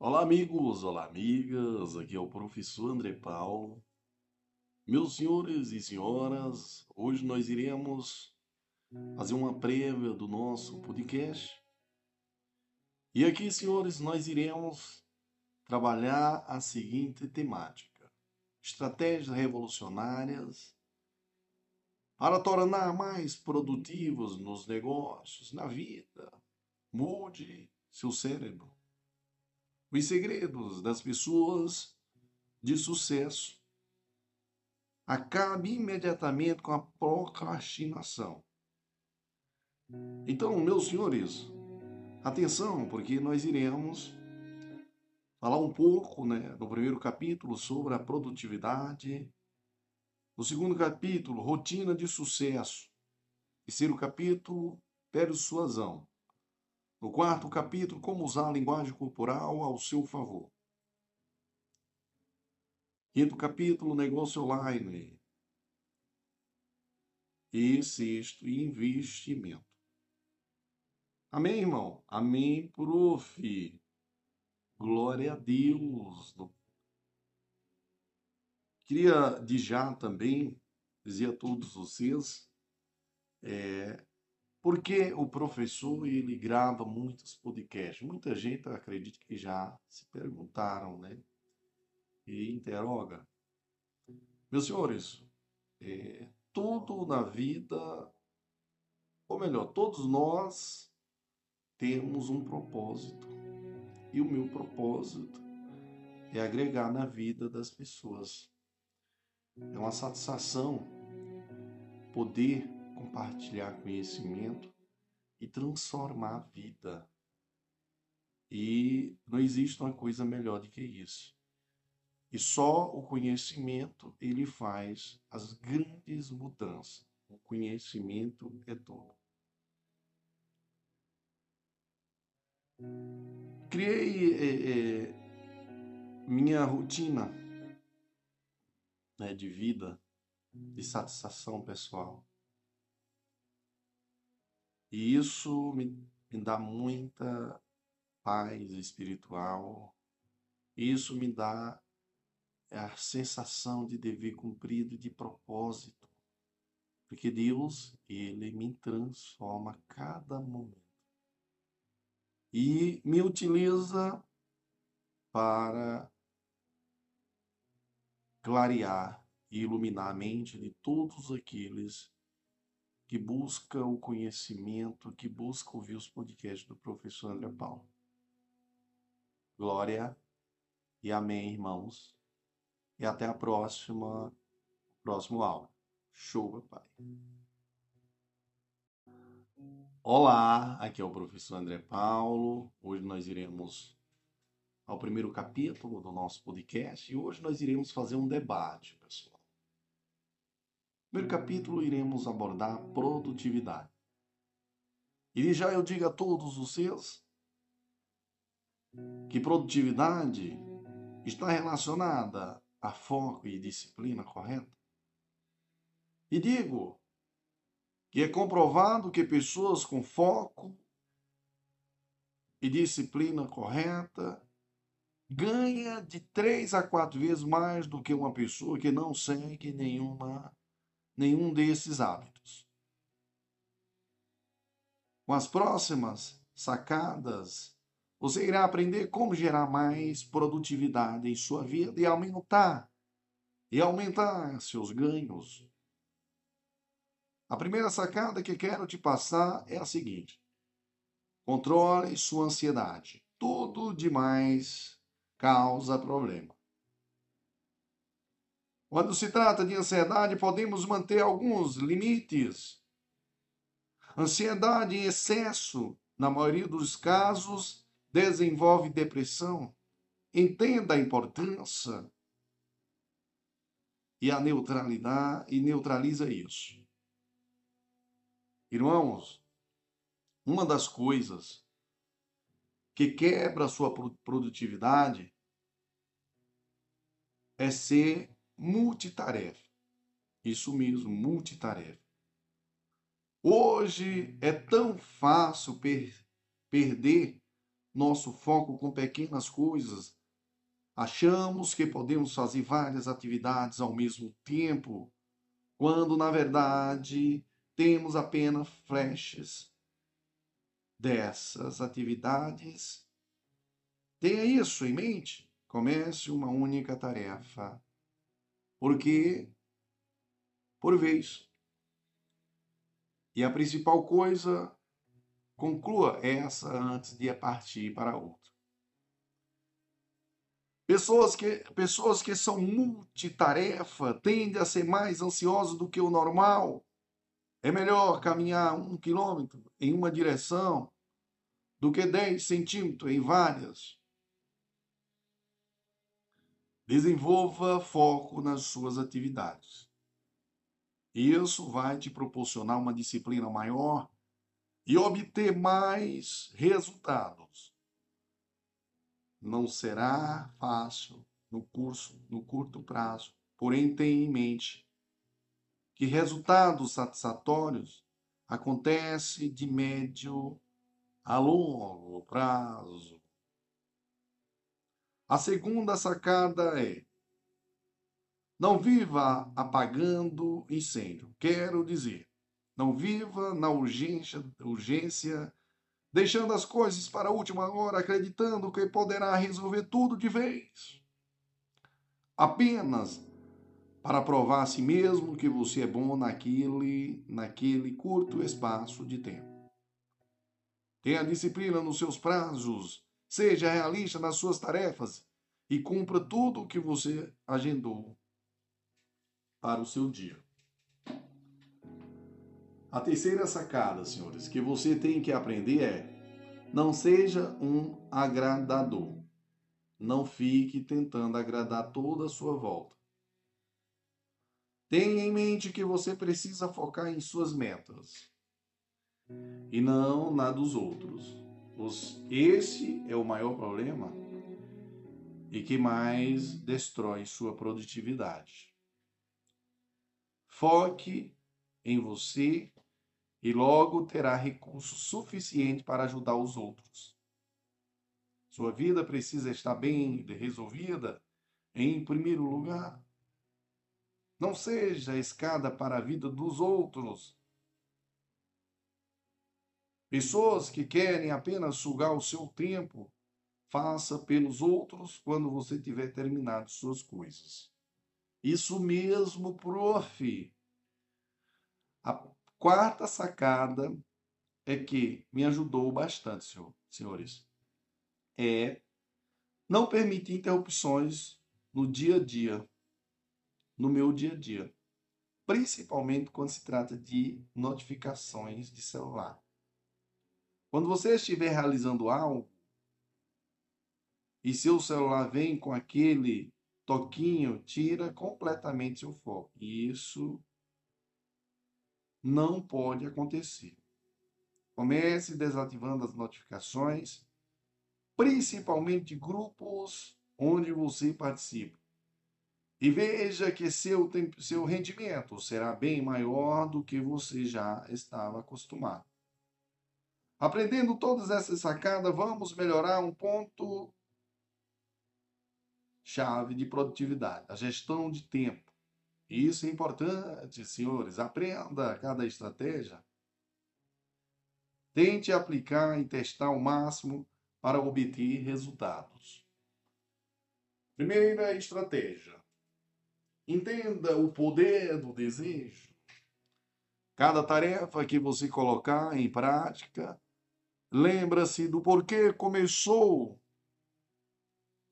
Olá, amigos, olá, amigas. Aqui é o professor André Paulo. Meus senhores e senhoras, hoje nós iremos fazer uma prévia do nosso podcast. E aqui, senhores, nós iremos trabalhar a seguinte temática: estratégias revolucionárias para tornar mais produtivos nos negócios, na vida. Mude seu cérebro os segredos das pessoas de sucesso. Acabe imediatamente com a procrastinação. Então, meus senhores, atenção, porque nós iremos falar um pouco, né, no primeiro capítulo sobre a produtividade, no segundo capítulo, rotina de sucesso, terceiro capítulo, persuasão. No quarto capítulo, como usar a linguagem corporal ao seu favor. Quinto capítulo, negócio online. E sexto, investimento. Amém, irmão? Amém, prof. Glória a Deus. Queria de já também dizer a todos vocês é, porque o professor ele grava muitos podcasts. Muita gente acredita que já se perguntaram, né? E interroga. Meus senhores, é, tudo na vida, ou melhor, todos nós temos um propósito. E o meu propósito é agregar na vida das pessoas. É uma satisfação poder compartilhar conhecimento e transformar a vida. E não existe uma coisa melhor do que isso. E só o conhecimento ele faz as grandes mudanças. O conhecimento é tudo. Criei é, é, minha rotina né, de vida, de satisfação pessoal. E isso me, me dá muita paz espiritual. Isso me dá a sensação de dever cumprido de propósito. Porque Deus, Ele me transforma a cada momento. E me utiliza para clarear e iluminar a mente de todos aqueles que busca o conhecimento, que busca ouvir os podcasts do professor André Paulo. Glória e amém, irmãos. E até a próxima, próximo aula. Show, papai. Olá, aqui é o professor André Paulo. Hoje nós iremos ao primeiro capítulo do nosso podcast e hoje nós iremos fazer um debate, pessoal. Primeiro capítulo iremos abordar produtividade. E já eu digo a todos vocês que produtividade está relacionada a foco e disciplina correta. E digo que é comprovado que pessoas com foco e disciplina correta ganha de três a quatro vezes mais do que uma pessoa que não segue nenhuma nenhum desses hábitos. Com as próximas sacadas, você irá aprender como gerar mais produtividade em sua vida e aumentar e aumentar seus ganhos. A primeira sacada que quero te passar é a seguinte: controle sua ansiedade. Tudo demais causa problema. Quando se trata de ansiedade, podemos manter alguns limites. Ansiedade em excesso, na maioria dos casos, desenvolve depressão. Entenda a importância e a neutralidade e neutraliza isso. Irmãos, uma das coisas que quebra a sua produtividade é ser multitarefa. Isso mesmo, multitarefa. Hoje é tão fácil per perder nosso foco com pequenas coisas, achamos que podemos fazer várias atividades ao mesmo tempo, quando na verdade temos apenas flashes dessas atividades. Tenha isso em mente. Comece uma única tarefa. Porque, por vez, e a principal coisa, conclua essa antes de partir para outra. Pessoas que, pessoas que são multitarefa tendem a ser mais ansiosas do que o normal. É melhor caminhar um quilômetro em uma direção do que 10 centímetros em várias. Desenvolva foco nas suas atividades. Isso vai te proporcionar uma disciplina maior e obter mais resultados. Não será fácil no curso, no curto prazo, porém tenha em mente que resultados satisfatórios acontecem de médio a longo prazo. A segunda sacada é: não viva apagando incêndio. Quero dizer, não viva na urgência, urgência, deixando as coisas para a última hora, acreditando que poderá resolver tudo de vez. Apenas para provar a si mesmo que você é bom naquele, naquele curto espaço de tempo. Tenha disciplina nos seus prazos, seja realista nas suas tarefas e cumpra tudo o que você agendou para o seu dia. A terceira sacada, senhores, que você tem que aprender é: não seja um agradador. Não fique tentando agradar toda a sua volta. Tenha em mente que você precisa focar em suas metas e não na dos outros. Esse é o maior problema e que mais destrói sua produtividade. Foque em você e logo terá recurso suficiente para ajudar os outros. Sua vida precisa estar bem resolvida em primeiro lugar. Não seja escada para a vida dos outros. Pessoas que querem apenas sugar o seu tempo, faça pelos outros quando você tiver terminado suas coisas. Isso mesmo, prof. A quarta sacada é que me ajudou bastante, senhor, senhores. É não permitir interrupções no dia a dia no meu dia a dia, principalmente quando se trata de notificações de celular. Quando você estiver realizando algo e seu celular vem com aquele toquinho, tira completamente seu foco. E isso não pode acontecer. Comece desativando as notificações, principalmente grupos onde você participa. E veja que seu, seu rendimento será bem maior do que você já estava acostumado. Aprendendo todas essas sacadas, vamos melhorar um ponto chave de produtividade, a gestão de tempo. Isso é importante, senhores. Aprenda cada estratégia. Tente aplicar e testar ao máximo para obter resultados. Primeira estratégia: Entenda o poder do desejo. Cada tarefa que você colocar em prática, lembra-se do porquê começou.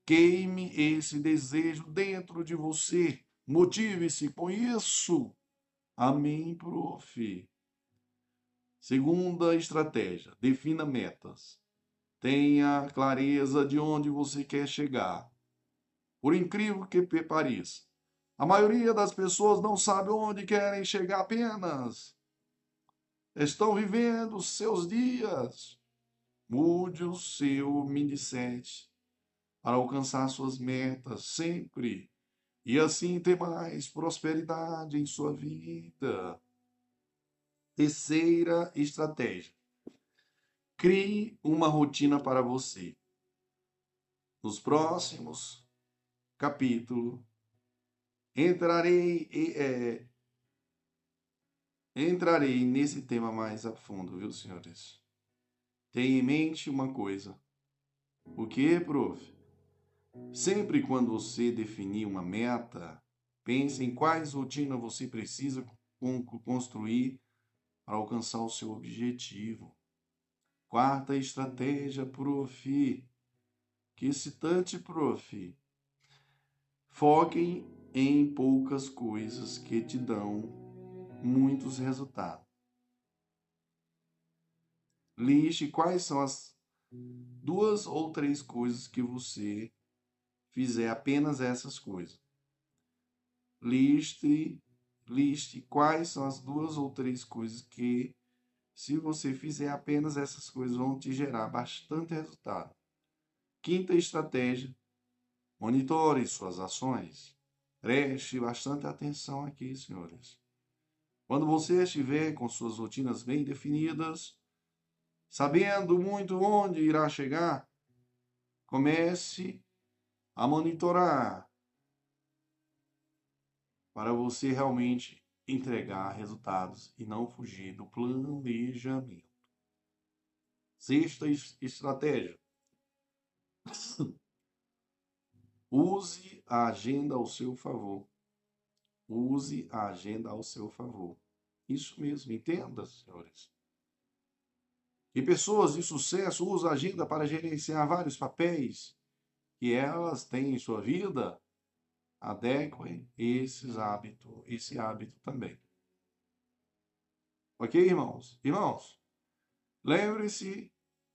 Queime esse desejo dentro de você. Motive-se com isso. Amém, prof. Segunda estratégia: defina metas. Tenha clareza de onde você quer chegar. Por incrível que pareça, a maioria das pessoas não sabe onde querem chegar apenas. Estão vivendo seus dias. Mude o seu mindset para alcançar suas metas sempre e assim ter mais prosperidade em sua vida. Terceira estratégia. Crie uma rotina para você. Nos próximos capítulos, entrarei, é, entrarei nesse tema mais a fundo, viu, senhores? Tenha em mente uma coisa. O que, prof? Sempre quando você definir uma meta, pense em quais rotinas você precisa construir para alcançar o seu objetivo. Quarta estratégia, prof. Que excitante, prof. Foquem em poucas coisas que te dão muitos resultados. Liste quais são as duas ou três coisas que você fizer apenas essas coisas. Liste, liste quais são as duas ou três coisas que, se você fizer apenas essas coisas, vão te gerar bastante resultado. Quinta estratégia: monitore suas ações. Preste bastante atenção aqui, senhores. Quando você estiver com suas rotinas bem definidas, sabendo muito onde irá chegar, comece a monitorar para você realmente entregar resultados e não fugir do planejamento. Sexta estratégia: Use a agenda ao seu favor. Use a agenda ao seu favor. Isso mesmo, entenda, senhores. E pessoas de sucesso usam a agenda para gerenciar vários papéis que elas têm em sua vida. Adequem esses hábitos, esse hábito também. Ok, irmãos? Irmãos, lembre-se,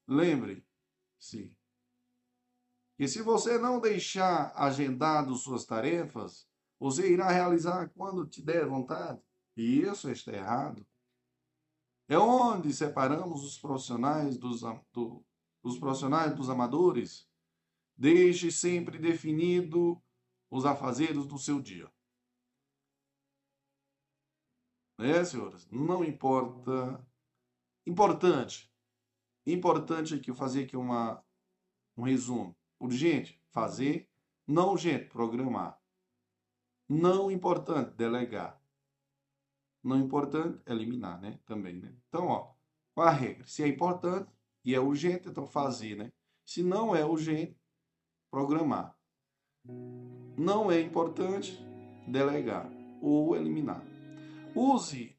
lembre-se que se você não deixar agendado suas tarefas, você irá realizar quando te der vontade. E isso está errado. É onde separamos os profissionais dos, do, os profissionais dos amadores. Deixe sempre definido os afazeres do seu dia. É, senhoras? Não importa. Importante. Importante aqui fazer aqui uma, um resumo. Urgente, fazer. Não urgente, programar. Não importante, delegar. Não importante, eliminar, né? Também, né? Então, ó, qual a regra? Se é importante e é urgente, então fazer, né? Se não é urgente, programar. Não é importante, delegar ou eliminar. Use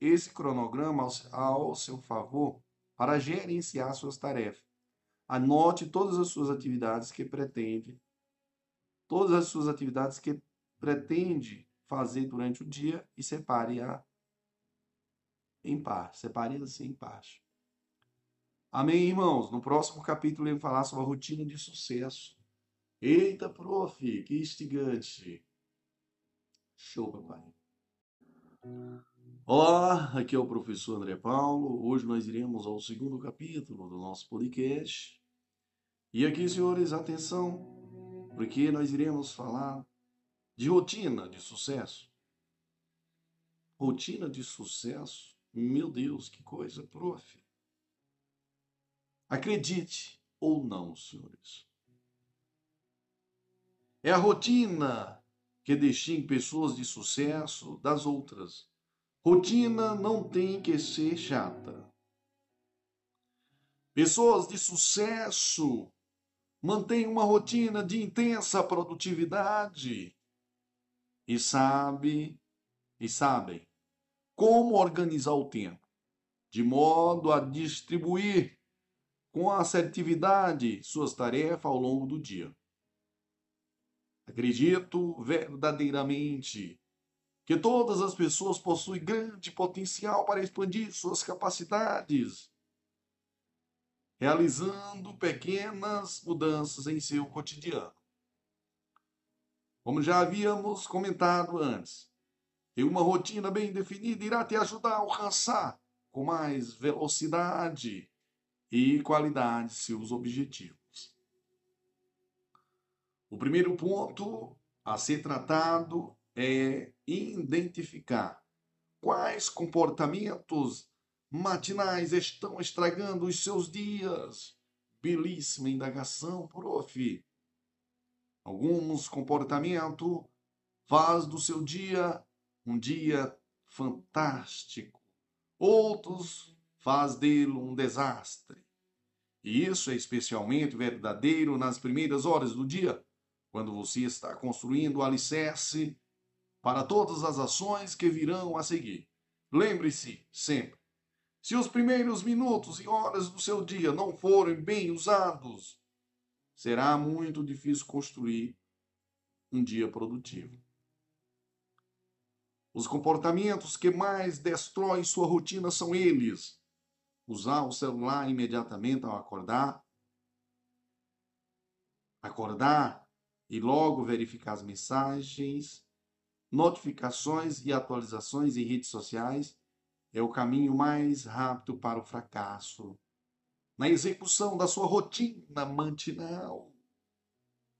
esse cronograma ao seu favor para gerenciar suas tarefas. Anote todas as suas atividades que pretende, todas as suas atividades que pretende fazer durante o dia e separe-a em par, separe assim em parte. Amém, irmãos? No próximo capítulo ele falar sobre a rotina de sucesso. Eita, prof, que instigante. Show, papai. Olá, aqui é o professor André Paulo. Hoje nós iremos ao segundo capítulo do nosso podcast. E aqui, senhores, atenção, porque nós iremos falar de rotina de sucesso. Rotina de sucesso? Meu Deus, que coisa, prof. Acredite ou não, senhores. É a rotina que distingue pessoas de sucesso das outras. Rotina não tem que ser chata. Pessoas de sucesso mantém uma rotina de intensa produtividade e sabe e sabem como organizar o tempo de modo a distribuir com assertividade suas tarefas ao longo do dia. Acredito verdadeiramente que todas as pessoas possuem grande potencial para expandir suas capacidades realizando pequenas mudanças em seu cotidiano. Como já havíamos comentado antes, ter uma rotina bem definida irá te ajudar a alcançar com mais velocidade e qualidade seus objetivos. O primeiro ponto a ser tratado é identificar quais comportamentos matinais estão estragando os seus dias? Belíssima indagação, prof. Alguns comportamentos faz do seu dia um dia fantástico. Outros faz dele um desastre. E isso é especialmente verdadeiro nas primeiras horas do dia, quando você está construindo o alicerce para todas as ações que virão a seguir. Lembre-se sempre: se os primeiros minutos e horas do seu dia não forem bem usados, será muito difícil construir um dia produtivo. Os comportamentos que mais destroem sua rotina são eles: usar o celular imediatamente ao acordar, acordar e logo verificar as mensagens, notificações e atualizações em redes sociais é o caminho mais rápido para o fracasso na execução da sua rotina matinal.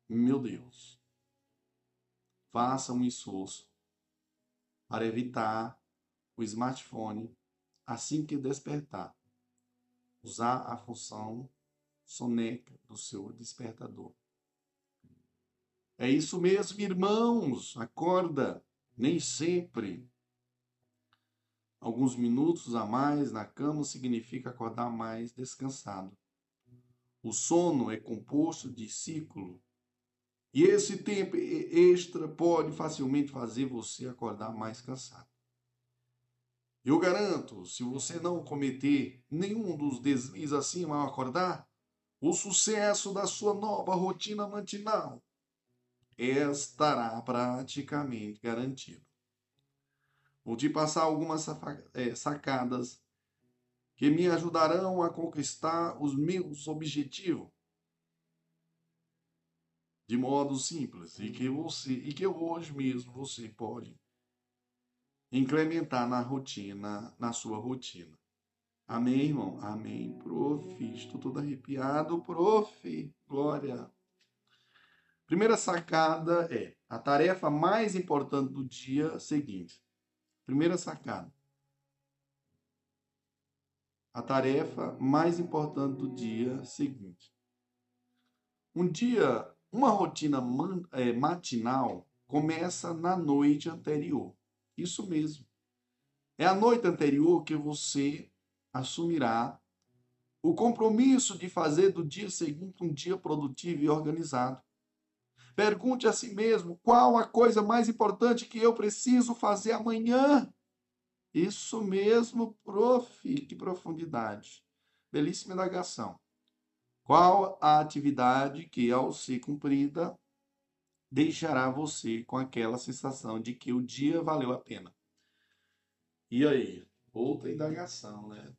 Meu Deus. Faça um esforço para evitar o smartphone assim que despertar. Usar a função soneca do seu despertador. É isso mesmo, irmãos. Acorda. Nem sempre. Alguns minutos a mais na cama significa acordar mais descansado. O sono é composto de ciclo. E esse tempo extra pode facilmente fazer você acordar mais cansado. Eu garanto, se você não cometer nenhum dos deslizes acima ao acordar, o sucesso da sua nova rotina matinal estará praticamente garantido. Vou te passar algumas é, sacadas que me ajudarão a conquistar os meus objetivos de modo simples e que você e que hoje mesmo você pode implementar na rotina, na sua rotina. Amém, irmão? Amém, prof. Estou todo arrepiado, prof. Glória. Primeira sacada é a tarefa mais importante do dia seguinte. Primeira sacada. A tarefa mais importante do dia seguinte. Um dia, uma rotina é, matinal começa na noite anterior. Isso mesmo. É a noite anterior que você assumirá o compromisso de fazer do dia seguinte um dia produtivo e organizado. Pergunte a si mesmo qual a coisa mais importante que eu preciso fazer amanhã. Isso mesmo, prof. Que profundidade. Belíssima indagação. Qual a atividade que, ao ser cumprida, deixará você com aquela sensação de que o dia valeu a pena? E aí? Outra indagação, né?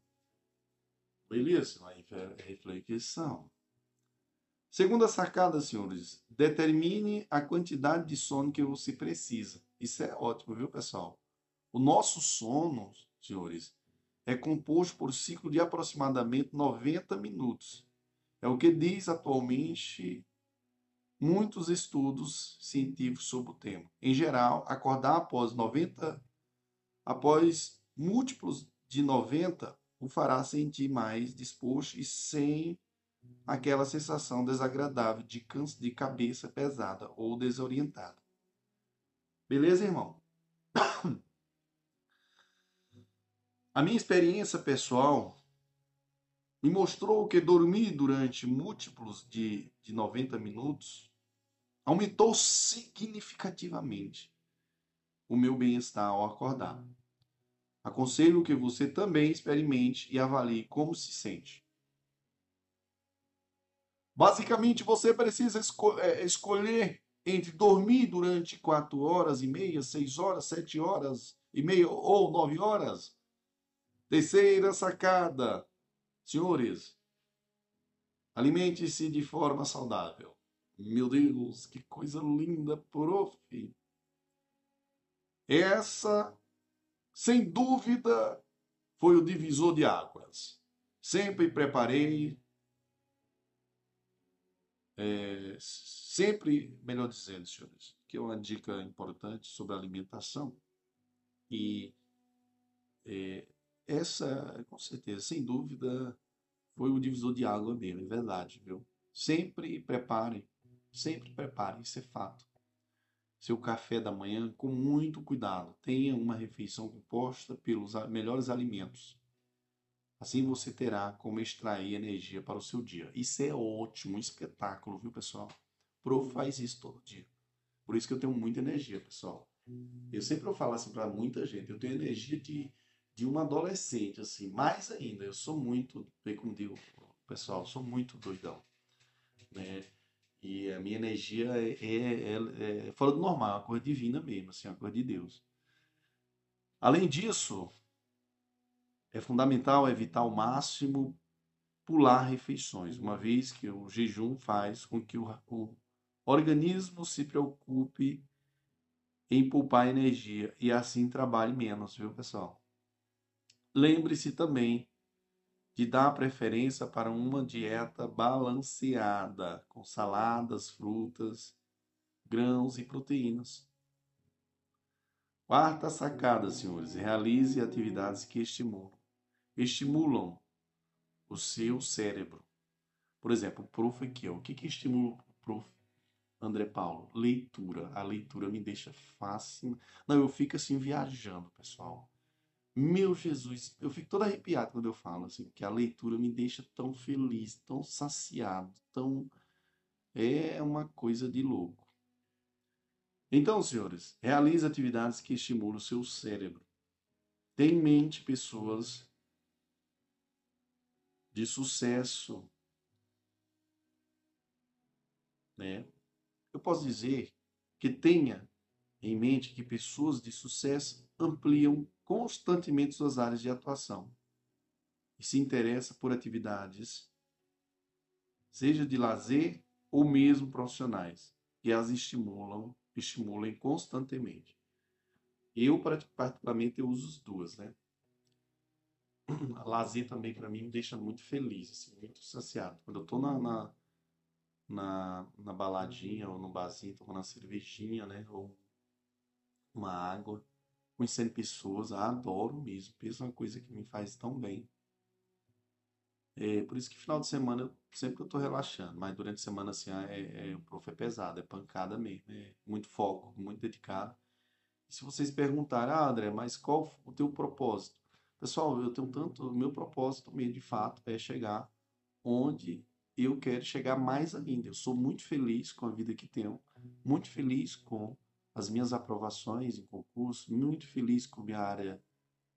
Belíssima reflexão. Segunda sacada, senhores, determine a quantidade de sono que você precisa. Isso é ótimo, viu, pessoal? O nosso sono, senhores, é composto por ciclo de aproximadamente 90 minutos. É o que diz atualmente muitos estudos científicos sobre o tema. Em geral, acordar após 90 após múltiplos de 90 o fará sentir mais disposto e sem aquela sensação desagradável de, de cabeça pesada ou desorientada. Beleza, irmão? A minha experiência pessoal me mostrou que dormir durante múltiplos de, de 90 minutos aumentou significativamente o meu bem-estar ao acordar. Aconselho que você também experimente e avalie como se sente. Basicamente, você precisa esco é, escolher entre dormir durante quatro horas e meia, seis horas, sete horas e meia ou nove horas. Terceira sacada. Senhores, alimente-se de forma saudável. Meu Deus, que coisa linda, prof. Essa, sem dúvida, foi o divisor de águas. Sempre preparei é, sempre, melhor dizendo, senhores, que é uma dica importante sobre alimentação e é, essa, com certeza, sem dúvida, foi o divisor de água mesmo, é verdade, viu? Sempre prepare, sempre prepare, isso é fato. Seu café da manhã com muito cuidado. Tenha uma refeição composta pelos melhores alimentos. Assim você terá como extrair energia para o seu dia. Isso é ótimo, um espetáculo, viu, pessoal? Pro faz isso todo dia. Por isso que eu tenho muita energia, pessoal. Eu sempre falo assim para muita gente, eu tenho energia de, de um adolescente, assim, mais ainda. Eu sou muito, bem como digo, pessoal, sou muito doidão, né? E a minha energia é, é, é, é fora do normal, é uma coisa divina mesmo, assim, uma coisa de Deus. Além disso, é fundamental evitar ao máximo pular refeições, uma vez que o jejum faz com que o, o organismo se preocupe em poupar energia e assim trabalhe menos, viu, pessoal? Lembre-se também de dar preferência para uma dieta balanceada, com saladas, frutas, grãos e proteínas. Quarta sacada, senhores: realize atividades que estimulam, estimulam o seu cérebro. Por exemplo, o prof aqui, ó, o que, que estimula o prof André Paulo? Leitura. A leitura me deixa fácil. Não, eu fico assim viajando, pessoal. Meu Jesus, eu fico todo arrepiado quando eu falo assim, que a leitura me deixa tão feliz, tão saciado, tão é uma coisa de louco. Então, senhores, realize atividades que estimulam o seu cérebro. Tenha em mente pessoas de sucesso, né? Eu posso dizer que tenha em mente que pessoas de sucesso ampliam constantemente suas áreas de atuação e se interessa por atividades, seja de lazer ou mesmo profissionais, que as estimulam, estimulem constantemente. Eu, particularmente, eu uso as duas, né? A lazer também, para mim, me deixa muito feliz, assim, muito saciado. Quando eu estou na, na, na, na baladinha ou no barzinho, tomando uma cervejinha, né? Ou uma água, conhecendo pessoas, adoro mesmo. Penso é uma coisa que me faz tão bem. É, por isso que final de semana eu, sempre eu tô relaxando, mas durante a semana assim, é, é, o prof é pesado, é pancada mesmo, é muito foco, muito dedicado. E se vocês perguntarem, ah, André, mas qual o teu propósito? Pessoal, eu tenho tanto, meu propósito mesmo de fato é chegar onde eu quero chegar mais ainda. Eu sou muito feliz com a vida que tenho, muito feliz com as minhas aprovações em concurso, muito feliz com minha área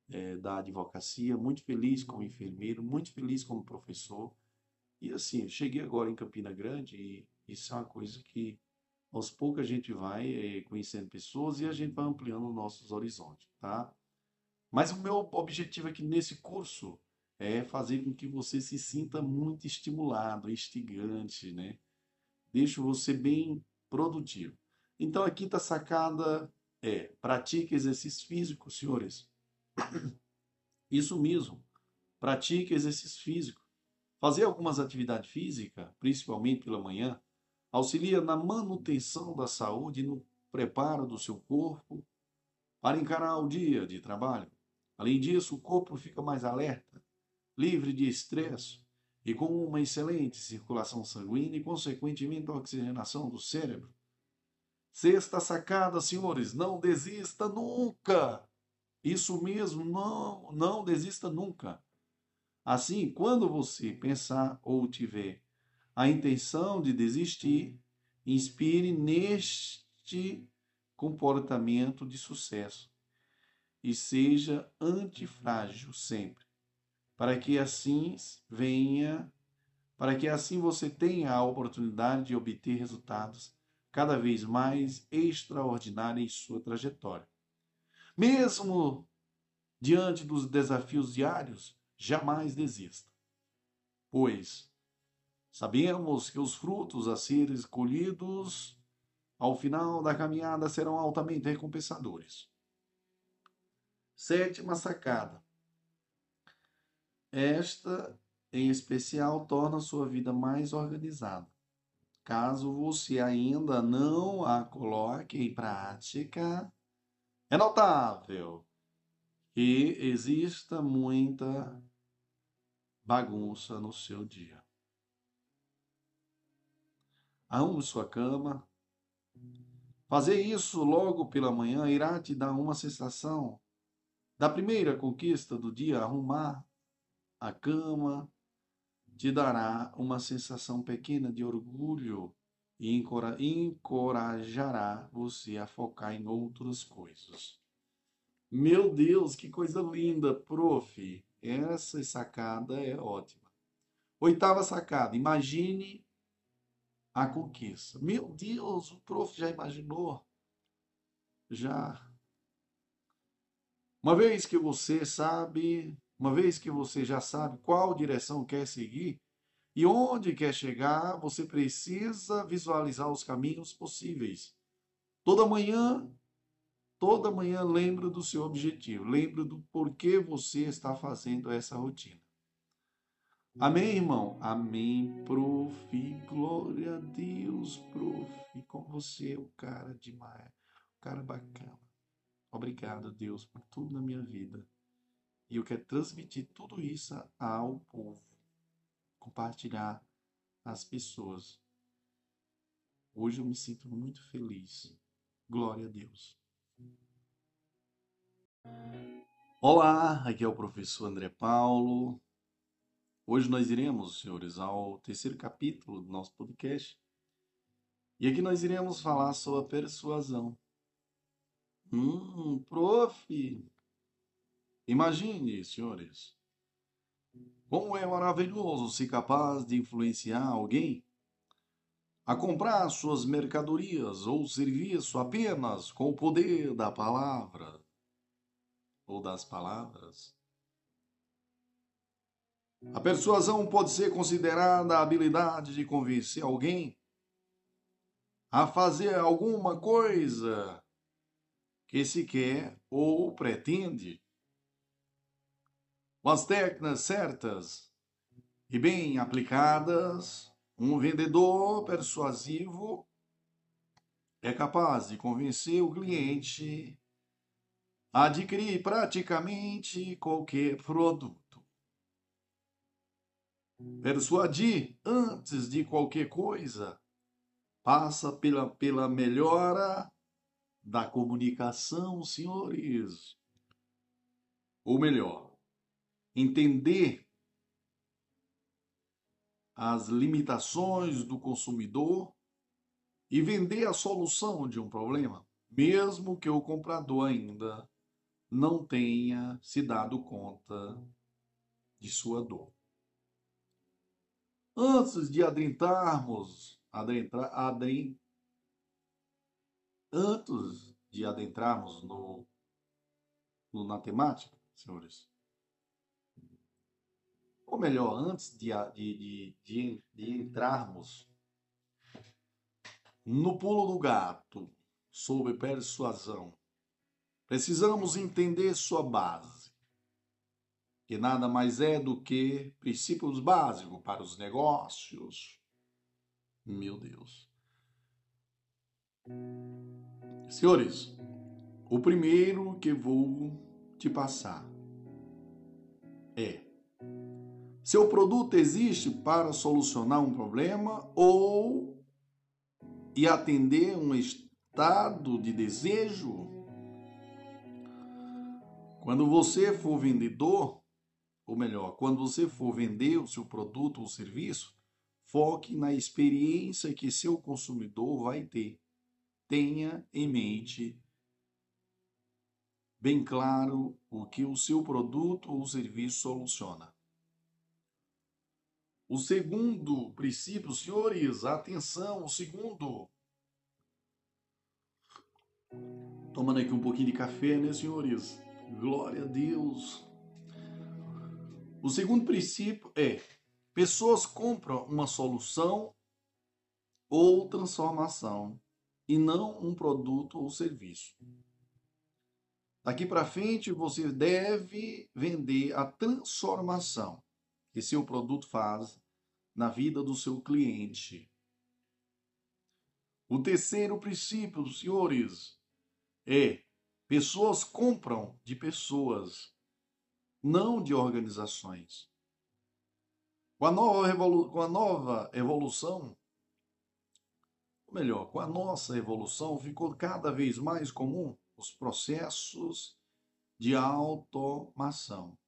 é, da advocacia, muito feliz como enfermeiro, muito feliz como professor. E assim, cheguei agora em Campina Grande e isso é uma coisa que aos poucos a gente vai é, conhecendo pessoas e a gente vai ampliando nossos horizontes, tá? Mas o meu objetivo aqui nesse curso é fazer com que você se sinta muito estimulado, instigante, né? Deixa você bem produtivo. Então a quinta sacada é: pratique exercício físico, senhores. Isso mesmo. Pratique exercício físico. Fazer algumas atividades físicas, principalmente pela manhã, auxilia na manutenção da saúde e no preparo do seu corpo para encarar o dia de trabalho. Além disso, o corpo fica mais alerta, livre de estresse e com uma excelente circulação sanguínea e, consequentemente, oxigenação do cérebro. Sexta sacada, senhores, não desista nunca. Isso mesmo, não, não desista nunca. Assim, quando você pensar ou tiver a intenção de desistir, inspire neste comportamento de sucesso e seja antifrágil sempre, para que assim venha, para que assim você tenha a oportunidade de obter resultados cada vez mais extraordinária em sua trajetória. Mesmo diante dos desafios diários, jamais desista, pois sabemos que os frutos a serem colhidos ao final da caminhada serão altamente recompensadores. Sétima sacada. Esta, em especial, torna sua vida mais organizada Caso você ainda não a coloque em prática, é notável e exista muita bagunça no seu dia. Arrume sua cama. Fazer isso logo pela manhã irá te dar uma sensação da primeira conquista do dia. Arrumar a cama te dará uma sensação pequena de orgulho e encorajará você a focar em outras coisas. Meu Deus, que coisa linda, prof. Essa sacada é ótima. Oitava sacada, imagine a conquista. Meu Deus, o prof já imaginou? Já. Uma vez que você sabe, uma vez que você já sabe qual direção quer seguir e onde quer chegar, você precisa visualizar os caminhos possíveis. Toda manhã, toda manhã lembra do seu objetivo, lembra do porquê você está fazendo essa rotina. Amém, irmão? Amém, prof. Glória a Deus, prof. Com você, o cara demais, o cara bacana. Obrigado, Deus, por tudo na minha vida. E eu quero transmitir tudo isso ao povo, compartilhar às pessoas. Hoje eu me sinto muito feliz. Glória a Deus. Olá, aqui é o professor André Paulo. Hoje nós iremos, senhores, ao terceiro capítulo do nosso podcast. E aqui nós iremos falar sobre a persuasão. Hum, prof. Imagine, senhores, como é maravilhoso ser capaz de influenciar alguém a comprar suas mercadorias ou serviço apenas com o poder da palavra ou das palavras. A persuasão pode ser considerada a habilidade de convencer alguém a fazer alguma coisa que se quer ou pretende. Com as técnicas certas e bem aplicadas, um vendedor persuasivo é capaz de convencer o cliente a adquirir praticamente qualquer produto. Persuadir antes de qualquer coisa passa pela, pela melhora da comunicação, senhores. Ou melhor, entender as limitações do consumidor e vender a solução de um problema, mesmo que o comprador ainda não tenha se dado conta de sua dor. Antes de adentrarmos, adentrar, adem, antes de adentrarmos no, no, na temática, senhores, ou melhor, antes de, de, de, de entrarmos no pulo do gato sobre persuasão, precisamos entender sua base que nada mais é do que princípios básicos para os negócios. Meu Deus. Senhores, o primeiro que vou te passar é: seu produto existe para solucionar um problema ou e atender um estado de desejo? Quando você for vendedor, ou melhor, quando você for vender o seu produto ou serviço, foque na experiência que seu consumidor vai ter. Tenha em mente bem claro o que o seu produto ou serviço soluciona. O segundo princípio, senhores, atenção, o segundo. Tomando aqui um pouquinho de café, né, senhores? Glória a Deus. O segundo princípio é: pessoas compram uma solução ou transformação e não um produto ou serviço. Daqui para frente, você deve vender a transformação que seu produto faz na vida do seu cliente. O terceiro princípio, senhores, é Pessoas compram de pessoas, não de organizações. Com a nova, evolu com a nova evolução, melhor, com a nossa evolução, ficou cada vez mais comum os processos de automação,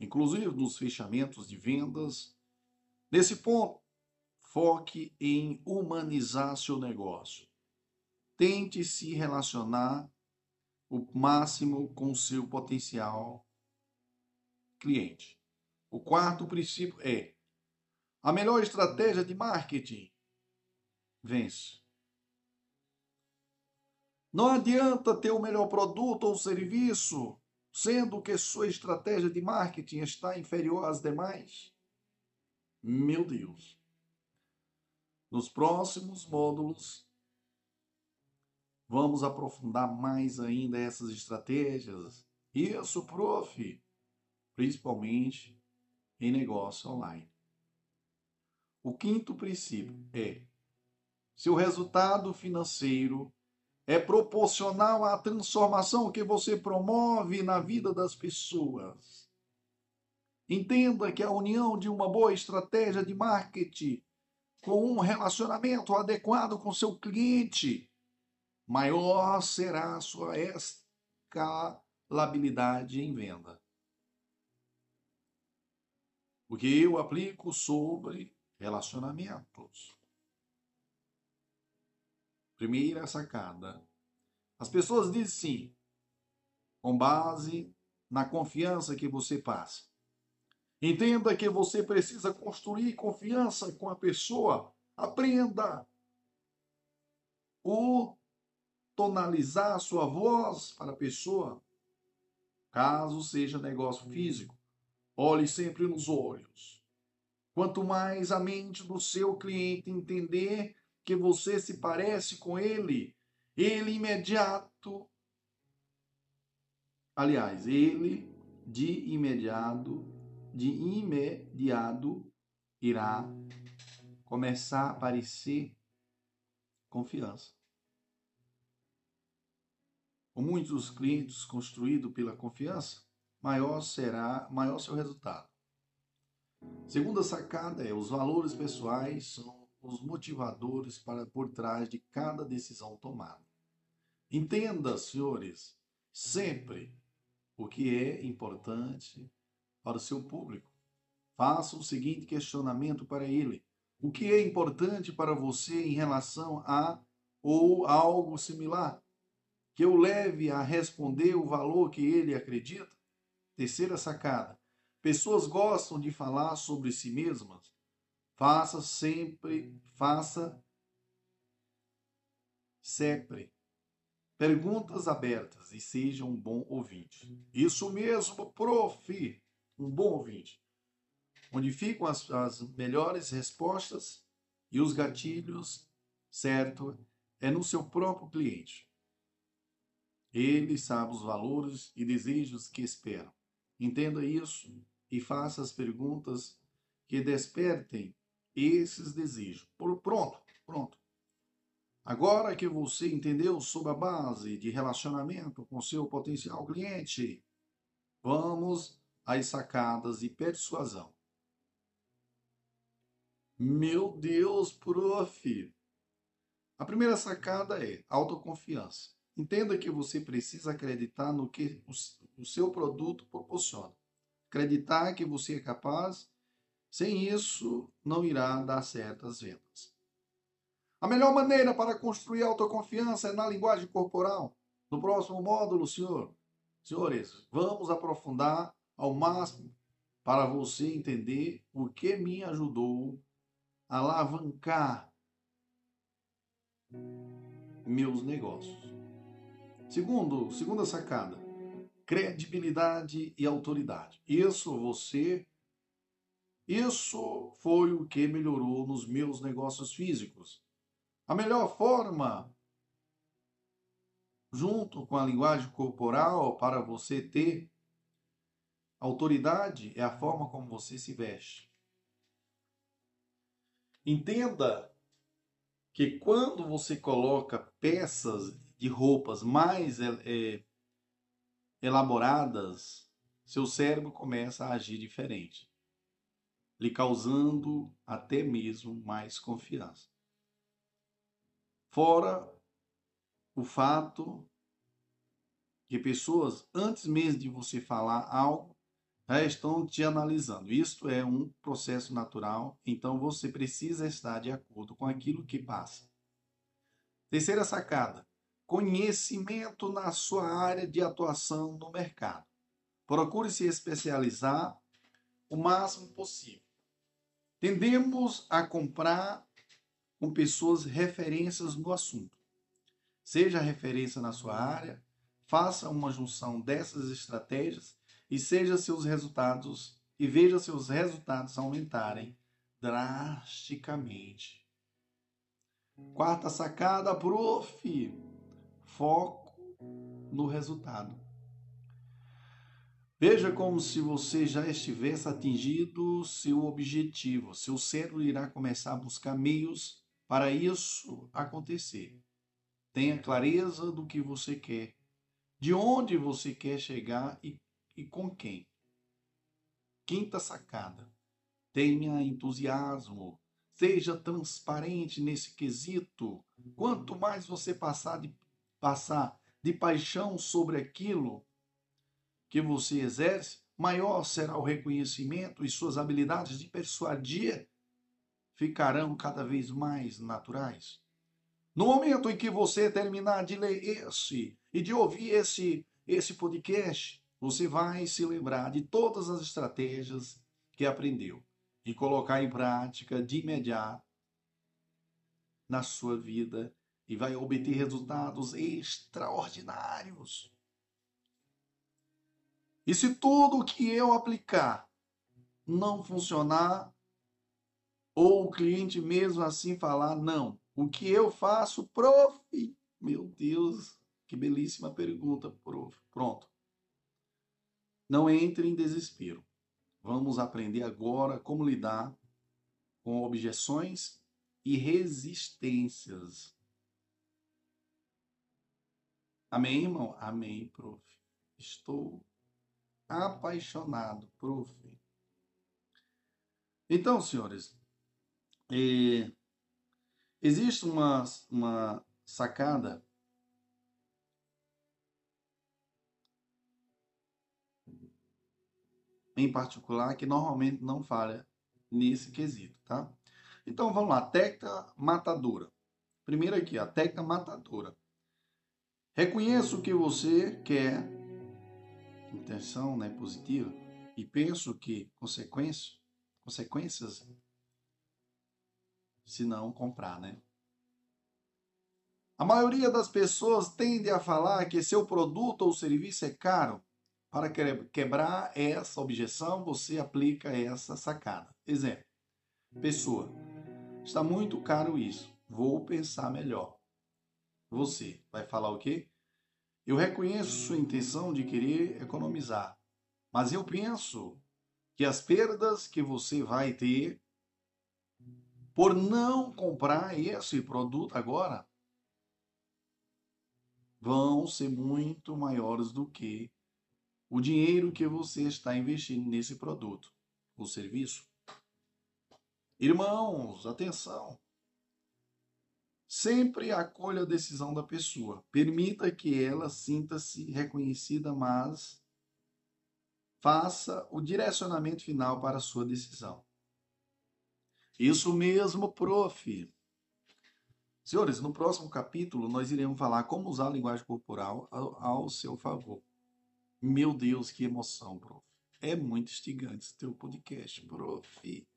inclusive nos fechamentos de vendas. Nesse ponto, foque em humanizar seu negócio. Tente se relacionar o máximo com seu potencial cliente. O quarto princípio é: a melhor estratégia de marketing vence. Não adianta ter o melhor produto ou serviço, sendo que sua estratégia de marketing está inferior às demais. Meu Deus. Nos próximos módulos, vamos aprofundar mais ainda essas estratégias. Isso, prof, principalmente em negócio online. O quinto princípio é: seu resultado financeiro é proporcional à transformação que você promove na vida das pessoas. Entenda que a união de uma boa estratégia de marketing com um relacionamento adequado com seu cliente, maior será a sua escalabilidade em venda. O que eu aplico sobre relacionamentos. Primeira sacada. As pessoas dizem sim, com base na confiança que você passa. Entenda que você precisa construir confiança com a pessoa. Aprenda o tonalizar sua voz para a pessoa. Caso seja negócio físico, olhe sempre nos olhos. Quanto mais a mente do seu cliente entender que você se parece com ele, ele imediato, aliás, ele de imediato, de imediato irá começar a aparecer confiança. Com muitos clientes construídos pela confiança, maior será, maior seu resultado. Segunda sacada é os valores pessoais são os motivadores para por trás de cada decisão tomada. Entenda, senhores, sempre o que é importante para o seu público. Faça o seguinte questionamento para ele: o que é importante para você em relação a ou algo similar? Que eu leve a responder o valor que ele acredita? Terceira sacada. Pessoas gostam de falar sobre si mesmas. Faça sempre, faça sempre perguntas abertas e seja um bom ouvinte. Isso mesmo, prof, um bom ouvinte. Onde ficam as, as melhores respostas e os gatilhos, certo? É no seu próprio cliente. Ele sabe os valores e desejos que esperam. Entenda isso e faça as perguntas que despertem esses desejos. Pronto, pronto. Agora que você entendeu sobre a base de relacionamento com seu potencial cliente, vamos às sacadas de persuasão. Meu Deus, prof! A primeira sacada é autoconfiança. Entenda que você precisa acreditar no que o seu produto proporciona. Acreditar que você é capaz, sem isso não irá dar certas vendas. A melhor maneira para construir autoconfiança é na linguagem corporal. No próximo módulo, senhor, senhores, vamos aprofundar ao máximo para você entender o que me ajudou a alavancar meus negócios. Segundo, segunda sacada, credibilidade e autoridade. Isso você isso foi o que melhorou nos meus negócios físicos. A melhor forma junto com a linguagem corporal para você ter autoridade é a forma como você se veste. Entenda que quando você coloca peças de roupas mais é, elaboradas, seu cérebro começa a agir diferente, lhe causando até mesmo mais confiança. Fora o fato que pessoas, antes mesmo de você falar algo, já estão te analisando. Isto é um processo natural, então você precisa estar de acordo com aquilo que passa. Terceira sacada: conhecimento na sua área de atuação no mercado. Procure se especializar o máximo possível. Tendemos a comprar com pessoas referências no assunto. Seja referência na sua área, faça uma junção dessas estratégias e seja seus resultados e veja seus resultados aumentarem drasticamente. Quarta sacada, prof. Foco no resultado. Veja como se você já estivesse atingido seu objetivo. Seu cérebro irá começar a buscar meios para isso acontecer. Tenha clareza do que você quer, de onde você quer chegar e, e com quem. Quinta sacada: tenha entusiasmo, seja transparente nesse quesito. Quanto mais você passar de, passar de paixão sobre aquilo que você exerce, maior será o reconhecimento e suas habilidades de persuadir ficarão cada vez mais naturais. No momento em que você terminar de ler esse e de ouvir esse, esse podcast, você vai se lembrar de todas as estratégias que aprendeu e colocar em prática de imediato na sua vida e vai obter resultados extraordinários. E se tudo que eu aplicar não funcionar, ou o cliente mesmo assim falar, não, o que eu faço, prof? Meu Deus, que belíssima pergunta, prof. Pronto. Não entre em desespero. Vamos aprender agora como lidar com objeções e resistências. Amém, irmão? Amém, prof. Estou apaixonado, prof. Então, senhores, e existe uma, uma sacada em particular que normalmente não falha nesse quesito, tá? Então vamos lá, técnica matadora. Primeiro aqui, a técnica matadora. Reconheço o que você quer, intenção né, positiva, e penso que consequências, consequências se não comprar, né? A maioria das pessoas tende a falar que seu produto ou serviço é caro. Para quebrar essa objeção, você aplica essa sacada. Exemplo: pessoa, está muito caro isso. Vou pensar melhor. Você vai falar o quê? Eu reconheço sua intenção de querer economizar, mas eu penso que as perdas que você vai ter por não comprar esse produto agora, vão ser muito maiores do que o dinheiro que você está investindo nesse produto ou serviço. Irmãos, atenção! Sempre acolha a decisão da pessoa. Permita que ela sinta-se reconhecida, mas faça o direcionamento final para a sua decisão. Isso mesmo, prof. Senhores, no próximo capítulo nós iremos falar como usar a linguagem corporal ao, seu favor. Meu Deus, que emoção, prof. É muito instigante esse teu podcast, prof.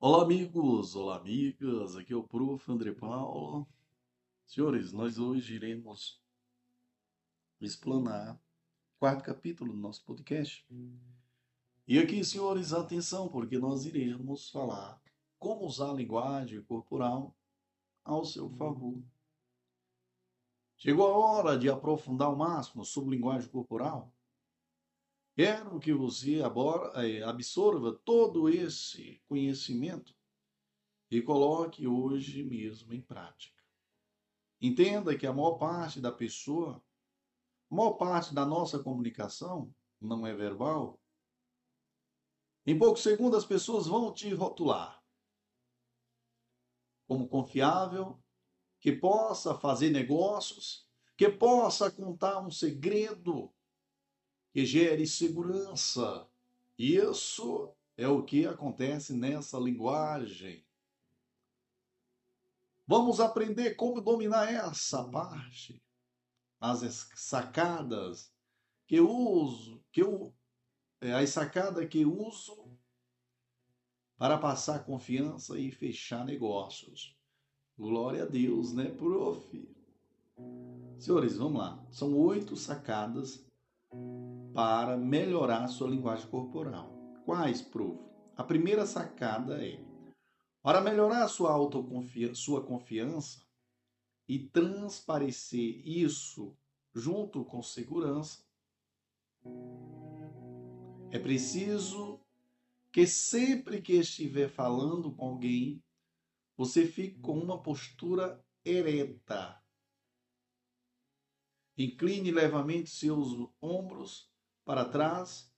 Olá, amigos, olá, amigas. Aqui é o prof. André Paulo. Senhores, nós hoje iremos explanar o quarto capítulo do nosso podcast. E aqui, senhores, atenção, porque nós iremos falar como usar a linguagem corporal ao seu favor. Chegou a hora de aprofundar ao máximo sobre linguagem corporal? Quero que você eh, absorva todo esse conhecimento e coloque hoje mesmo em prática. Entenda que a maior parte da pessoa, a maior parte da nossa comunicação não é verbal. Em poucos segundos as pessoas vão te rotular como confiável, que possa fazer negócios, que possa contar um segredo que gere segurança. Isso é o que acontece nessa linguagem. Vamos aprender como dominar essa parte, as sacadas que eu uso, que eu, é, as sacadas que eu uso para passar confiança e fechar negócios. Glória a Deus, né, prof? Senhores, vamos lá. São oito sacadas para melhorar sua linguagem corporal. Quais, prof? A primeira sacada é para melhorar sua autoconfiança, sua confiança e transparecer isso junto com segurança, é preciso que sempre que estiver falando com alguém, você fique com uma postura ereta. Incline levemente seus ombros para trás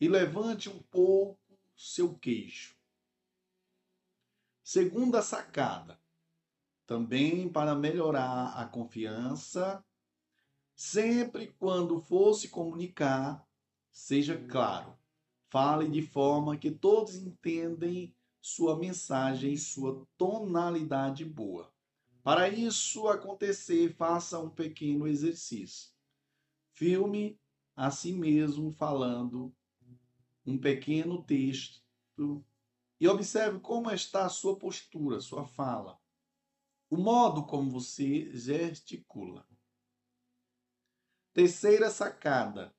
e levante um pouco seu queixo. Segunda sacada, também para melhorar a confiança, sempre quando for se comunicar, seja claro. Fale de forma que todos entendem sua mensagem e sua tonalidade boa. Para isso acontecer, faça um pequeno exercício. Filme a si mesmo falando um pequeno texto e observe como está a sua postura, sua fala, o modo como você gesticula. Terceira sacada: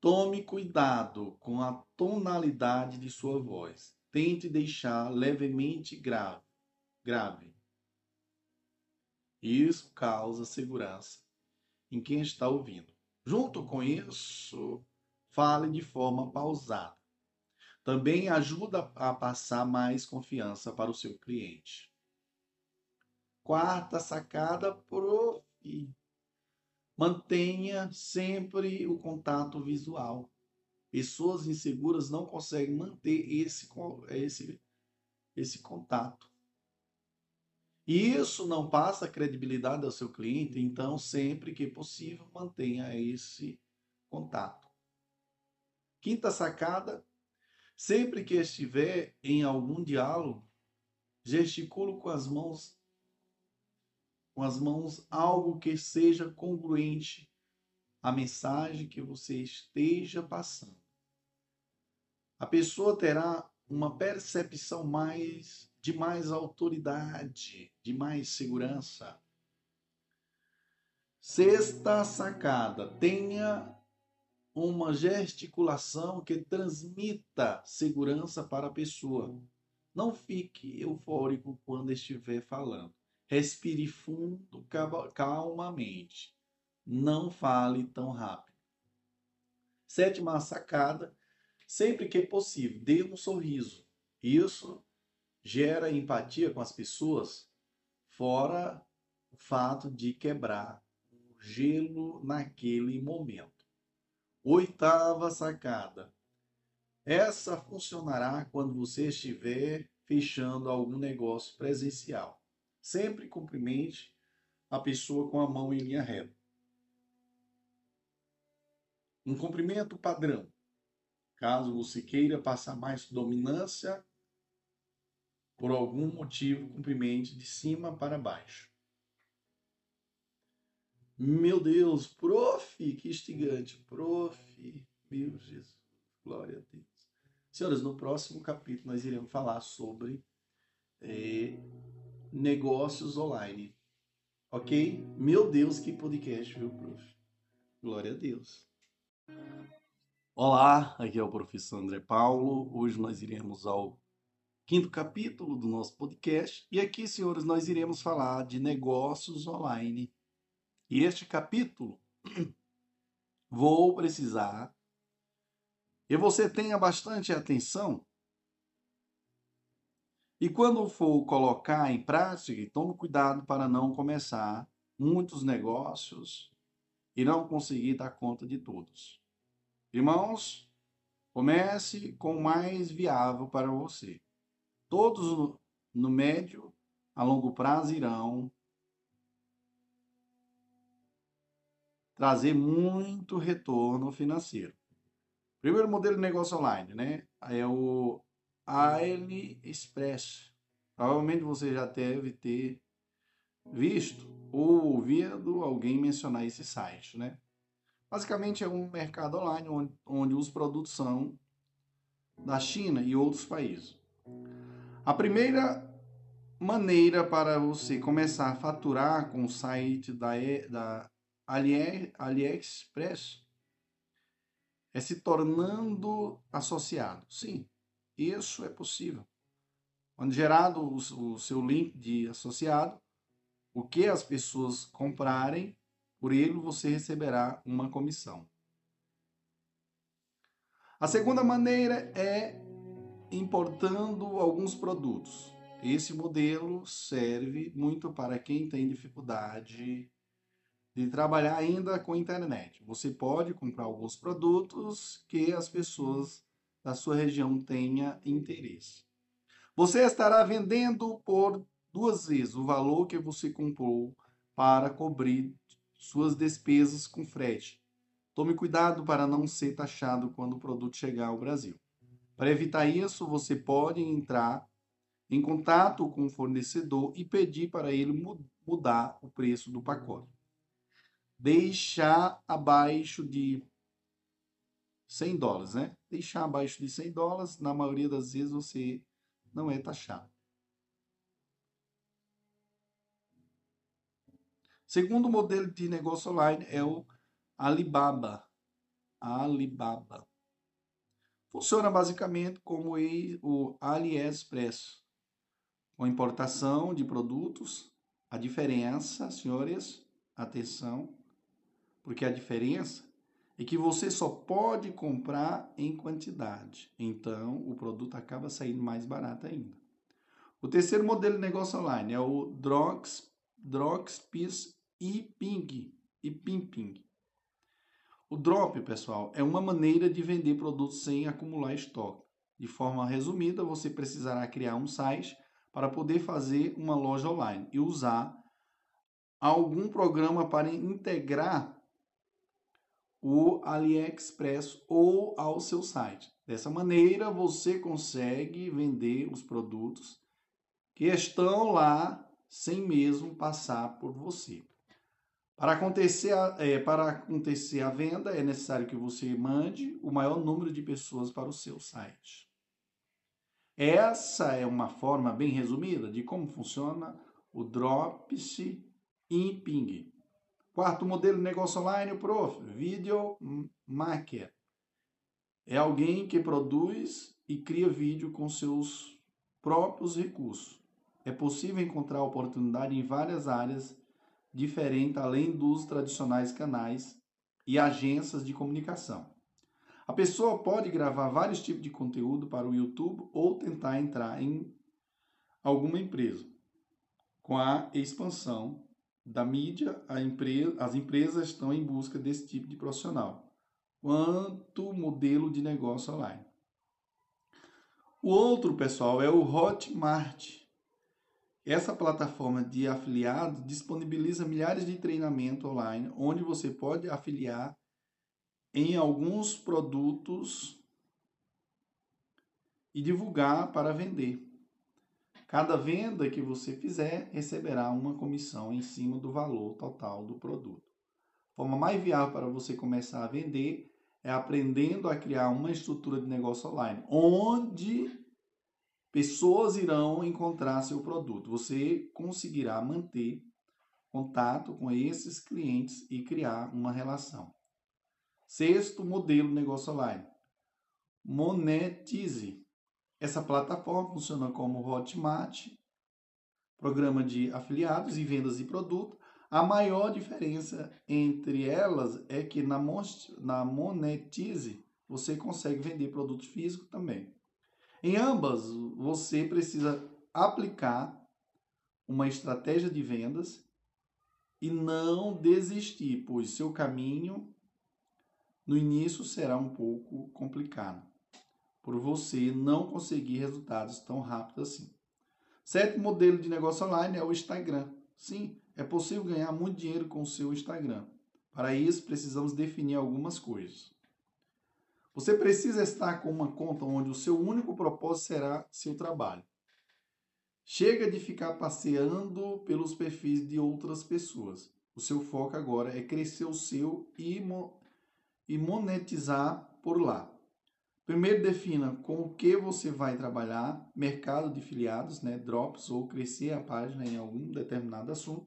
tome cuidado com a tonalidade de sua voz. Tente deixar levemente grave. grave. Isso causa segurança em quem está ouvindo. Junto com isso, fale de forma pausada também ajuda a passar mais confiança para o seu cliente. Quarta sacada, prof. Mantenha sempre o contato visual. Pessoas inseguras não conseguem manter esse, esse, esse contato. Isso não passa credibilidade ao seu cliente, então, sempre que possível, mantenha esse contato. Quinta sacada, Sempre que estiver em algum diálogo, gesticulo com as mãos com as mãos algo que seja congruente à mensagem que você esteja passando. A pessoa terá uma percepção mais de mais autoridade, de mais segurança. Sexta sacada: tenha uma gesticulação que transmita segurança para a pessoa. Não fique eufórico quando estiver falando. Respire fundo, calmamente. Não fale tão rápido. Sétima sacada: sempre que possível, dê um sorriso. Isso gera empatia com as pessoas, fora o fato de quebrar o gelo naquele momento. Oitava sacada. Essa funcionará quando você estiver fechando algum negócio presencial. Sempre cumprimente a pessoa com a mão em linha reta. Um cumprimento padrão. Caso você queira passar mais dominância, por algum motivo, cumprimente de cima para baixo. Meu Deus, prof, que instigante, prof, meu Jesus, glória a Deus. Senhoras, no próximo capítulo nós iremos falar sobre é, negócios online, ok? Meu Deus, que podcast, viu, prof? Glória a Deus. Olá, aqui é o professor André Paulo. Hoje nós iremos ao quinto capítulo do nosso podcast. E aqui, senhores, nós iremos falar de negócios online e este capítulo vou precisar e você tenha bastante atenção. E quando for colocar em prática, tome cuidado para não começar muitos negócios e não conseguir dar conta de todos. Irmãos, comece com o mais viável para você. Todos no médio a longo prazo irão trazer muito retorno financeiro. Primeiro modelo de negócio online, né? É o AliExpress. Provavelmente você já deve ter visto ou ouvido alguém mencionar esse site, né? Basicamente é um mercado online onde, onde os produtos são da China e outros países. A primeira maneira para você começar a faturar com o site da, da Ali, AliExpress é se tornando associado. Sim, isso é possível. Quando gerado o, o seu link de associado, o que as pessoas comprarem, por ele você receberá uma comissão. A segunda maneira é importando alguns produtos. Esse modelo serve muito para quem tem dificuldade de trabalhar ainda com internet. Você pode comprar alguns produtos que as pessoas da sua região tenham interesse. Você estará vendendo por duas vezes o valor que você comprou para cobrir suas despesas com frete. Tome cuidado para não ser taxado quando o produto chegar ao Brasil. Para evitar isso, você pode entrar em contato com o fornecedor e pedir para ele mudar o preço do pacote deixar abaixo de 100 dólares, né? Deixar abaixo de 100 dólares, na maioria das vezes você não é taxado. Segundo modelo de negócio online é o Alibaba. Alibaba. Funciona basicamente como o AliExpress, com importação de produtos. A diferença, senhores, atenção, porque a diferença é que você só pode comprar em quantidade. Então, o produto acaba saindo mais barato ainda. O terceiro modelo de negócio online é o Drox, Droxpis e Ping, e Pimping. O drop, pessoal, é uma maneira de vender produtos sem acumular estoque. De forma resumida, você precisará criar um site para poder fazer uma loja online e usar algum programa para integrar o AliExpress ou ao seu site. Dessa maneira, você consegue vender os produtos que estão lá sem mesmo passar por você. Para acontecer, a, é, para acontecer a venda, é necessário que você mande o maior número de pessoas para o seu site. Essa é uma forma bem resumida de como funciona o Dropshipping Ping. Quarto modelo de negócio online, prof, video maker. É alguém que produz e cria vídeo com seus próprios recursos. É possível encontrar oportunidade em várias áreas diferentes, além dos tradicionais canais e agências de comunicação. A pessoa pode gravar vários tipos de conteúdo para o YouTube ou tentar entrar em alguma empresa. Com a expansão da mídia, as empresas estão em busca desse tipo de profissional. Quanto modelo de negócio online. O outro, pessoal, é o Hotmart. Essa plataforma de afiliados disponibiliza milhares de treinamentos online, onde você pode afiliar em alguns produtos e divulgar para vender. Cada venda que você fizer receberá uma comissão em cima do valor total do produto. A forma mais viável para você começar a vender é aprendendo a criar uma estrutura de negócio online, onde pessoas irão encontrar seu produto. Você conseguirá manter contato com esses clientes e criar uma relação. Sexto modelo de negócio online. Monetize. Essa plataforma funciona como Hotmart, programa de afiliados e vendas de produto. A maior diferença entre elas é que na Monetize você consegue vender produto físico também. Em ambas, você precisa aplicar uma estratégia de vendas e não desistir, pois seu caminho no início será um pouco complicado, por você não conseguir resultados tão rápido assim. Sétimo modelo de negócio online é o Instagram. Sim, é possível ganhar muito dinheiro com o seu Instagram. Para isso, precisamos definir algumas coisas. Você precisa estar com uma conta onde o seu único propósito será seu trabalho. Chega de ficar passeando pelos perfis de outras pessoas. O seu foco agora é crescer o seu e, e monetizar por lá. Primeiro defina com o que você vai trabalhar, mercado de filiados, né, drops ou crescer a página em algum determinado assunto.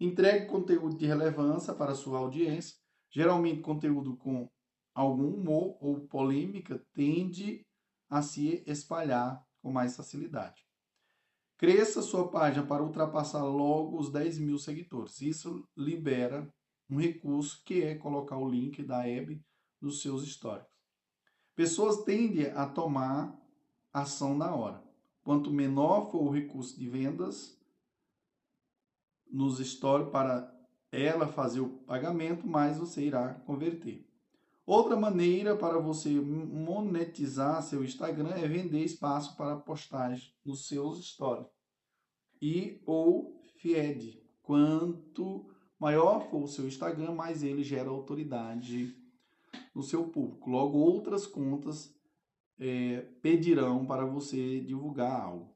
Entregue conteúdo de relevância para a sua audiência. Geralmente conteúdo com algum humor ou polêmica tende a se espalhar com mais facilidade. Cresça sua página para ultrapassar logo os 10 mil seguidores. Isso libera um recurso que é colocar o link da Hebe nos seus históricos. Pessoas tendem a tomar ação na hora. Quanto menor for o recurso de vendas nos stories para ela fazer o pagamento, mais você irá converter. Outra maneira para você monetizar seu Instagram é vender espaço para postagem nos seus stories e ou feed. Quanto maior for o seu Instagram, mais ele gera autoridade no seu público. Logo, outras contas é, pedirão para você divulgar algo.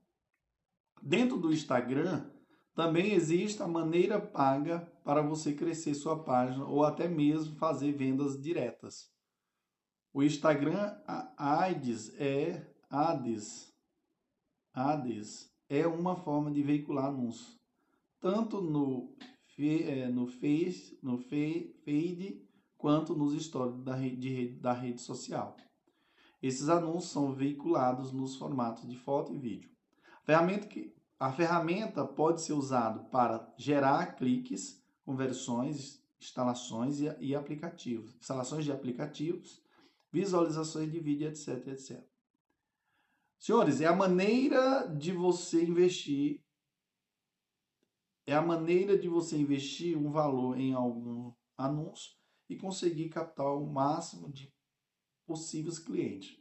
Dentro do Instagram, também existe a maneira paga para você crescer sua página ou até mesmo fazer vendas diretas. O Instagram Ads é Ads, Ads é uma forma de veicular anúncios, tanto no é, no Face, no Feed, quanto nos stories da rede, da rede social. Esses anúncios são veiculados nos formatos de foto e vídeo. A ferramenta que a ferramenta pode ser usada para gerar cliques, conversões, instalações e, e aplicativos, instalações de aplicativos, visualizações de vídeo, etc, etc. Senhores, é a maneira de você investir, é a maneira de você investir um valor em algum anúncio e conseguir captar o máximo de possíveis clientes.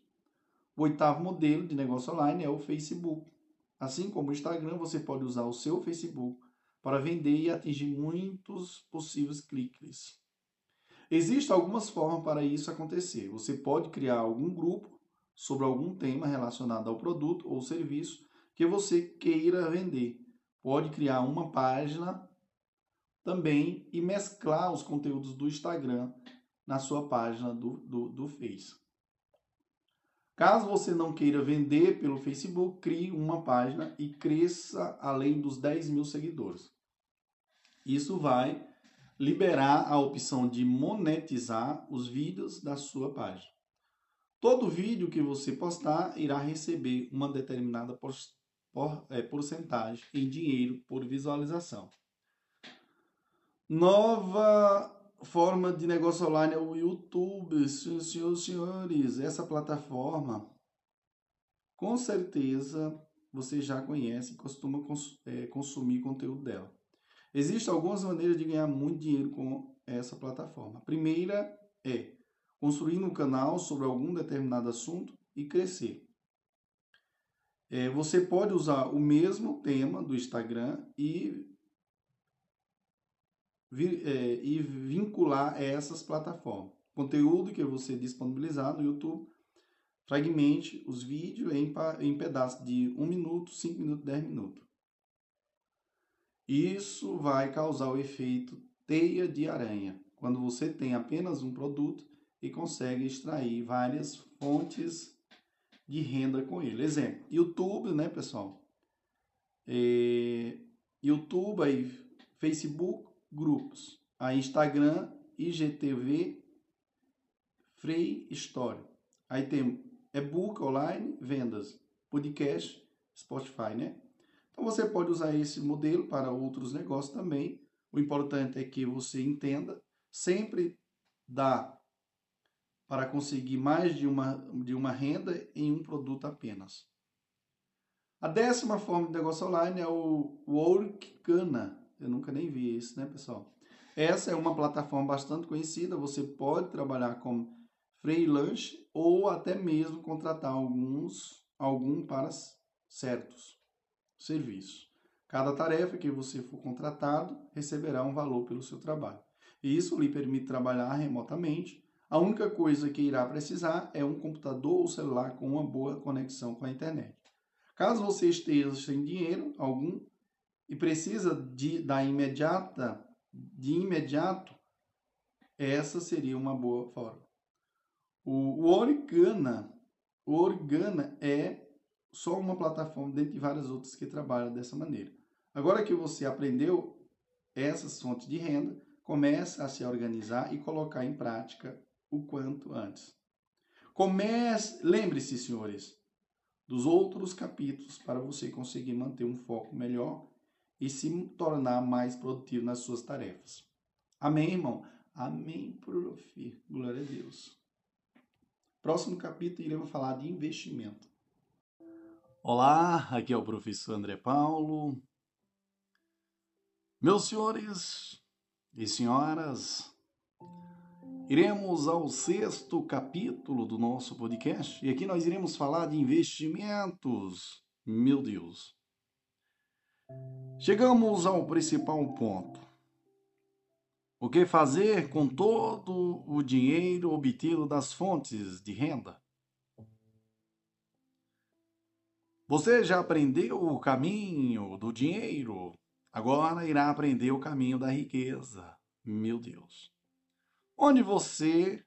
O oitavo modelo de negócio online é o Facebook. Assim como o Instagram, você pode usar o seu Facebook para vender e atingir muitos possíveis cliques. Existem algumas formas para isso acontecer. Você pode criar algum grupo sobre algum tema relacionado ao produto ou serviço que você queira vender. Pode criar uma página também e mesclar os conteúdos do Instagram na sua página do, do, do Face. Caso você não queira vender pelo Facebook, crie uma página e cresça além dos 10 mil seguidores. Isso vai liberar a opção de monetizar os vídeos da sua página. Todo vídeo que você postar irá receber uma determinada é, porcentagem em dinheiro por visualização. Nova forma de negócio online é o YouTube, senhoras e senhores. Essa plataforma, com certeza, você já conhece e costuma cons é, consumir conteúdo dela. Existem algumas maneiras de ganhar muito dinheiro com essa plataforma. A primeira é construir um canal sobre algum determinado assunto e crescer. É, você pode usar o mesmo tema do Instagram e é, e vincular essas plataformas. Conteúdo que você disponibilizar no YouTube, fragmente os vídeos em, em pedaços de 1 minuto, 5 minutos, 10 minutos. Isso vai causar o efeito teia de aranha, quando você tem apenas um produto e consegue extrair várias fontes de renda com ele. Exemplo, YouTube, né, pessoal? É, YouTube, aí, Facebook, grupos. A Instagram, IGTV, Free Story. Aí tem e-book online, vendas, podcast, Spotify, né? Então você pode usar esse modelo para outros negócios também. O importante é que você entenda, sempre dá para conseguir mais de uma, de uma renda em um produto apenas. A décima forma de negócio online é o Workana Eu nunca nem vi isso, né, pessoal? Essa é uma plataforma bastante conhecida. Você pode trabalhar como freelance ou até mesmo contratar alguns algum para certos serviços. Cada tarefa que você for contratado receberá um valor pelo seu trabalho. E isso lhe permite trabalhar remotamente. A única coisa que irá precisar é um computador ou celular com uma boa conexão com a internet. Caso você esteja sem dinheiro algum e precisa de, da imediata, de imediato, essa seria uma boa forma. O, o Organa, o Organa é só uma plataforma dentre várias outras que trabalham dessa maneira. Agora que você aprendeu essas fontes de renda, comece a se organizar e colocar em prática o quanto antes. Comece, lembre-se, senhores, dos outros capítulos para você conseguir manter um foco melhor e se tornar mais produtivo nas suas tarefas. Amém, irmão? Amém, prof. Glória a Deus. Próximo capítulo iremos falar de investimento. Olá, aqui é o professor André Paulo. Meus senhores e senhoras, iremos ao sexto capítulo do nosso podcast e aqui nós iremos falar de investimentos. Meu Deus. Chegamos ao principal ponto. O que fazer com todo o dinheiro obtido das fontes de renda? Você já aprendeu o caminho do dinheiro? Agora irá aprender o caminho da riqueza. Meu Deus. Onde você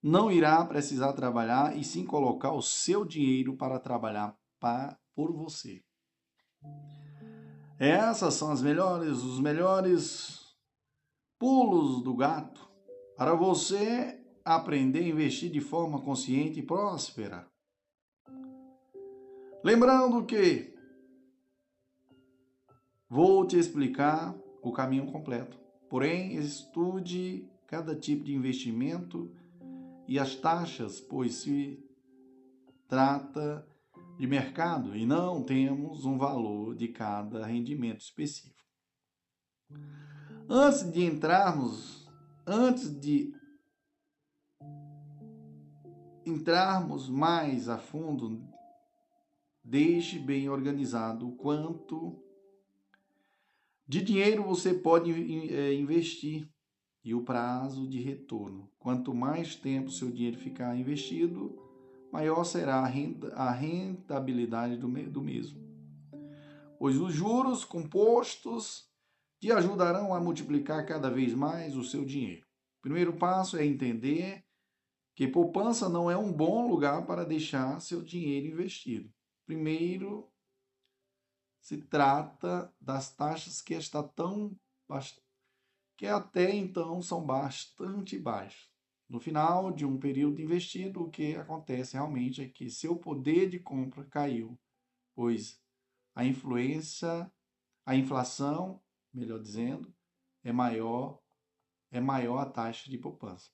não irá precisar trabalhar e sim colocar o seu dinheiro para trabalhar para, por você. Essas são as melhores, os melhores pulos do gato para você aprender a investir de forma consciente e próspera. Lembrando que vou te explicar o caminho completo. Porém, estude cada tipo de investimento e as taxas, pois se trata de mercado e não temos um valor de cada rendimento específico. Antes de entrarmos, antes de entrarmos mais a fundo, deixe bem organizado quanto de dinheiro você pode é, investir e o prazo de retorno. Quanto mais tempo seu dinheiro ficar investido, maior será a rentabilidade do mesmo. Pois os juros compostos te ajudarão a multiplicar cada vez mais o seu dinheiro. O primeiro passo é entender que poupança não é um bom lugar para deixar seu dinheiro investido. Primeiro, se trata das taxas que está tão que até então são bastante baixas. No final de um período investido, o que acontece realmente é que seu poder de compra caiu, pois a influência, a inflação melhor dizendo, é maior é maior a taxa de poupança.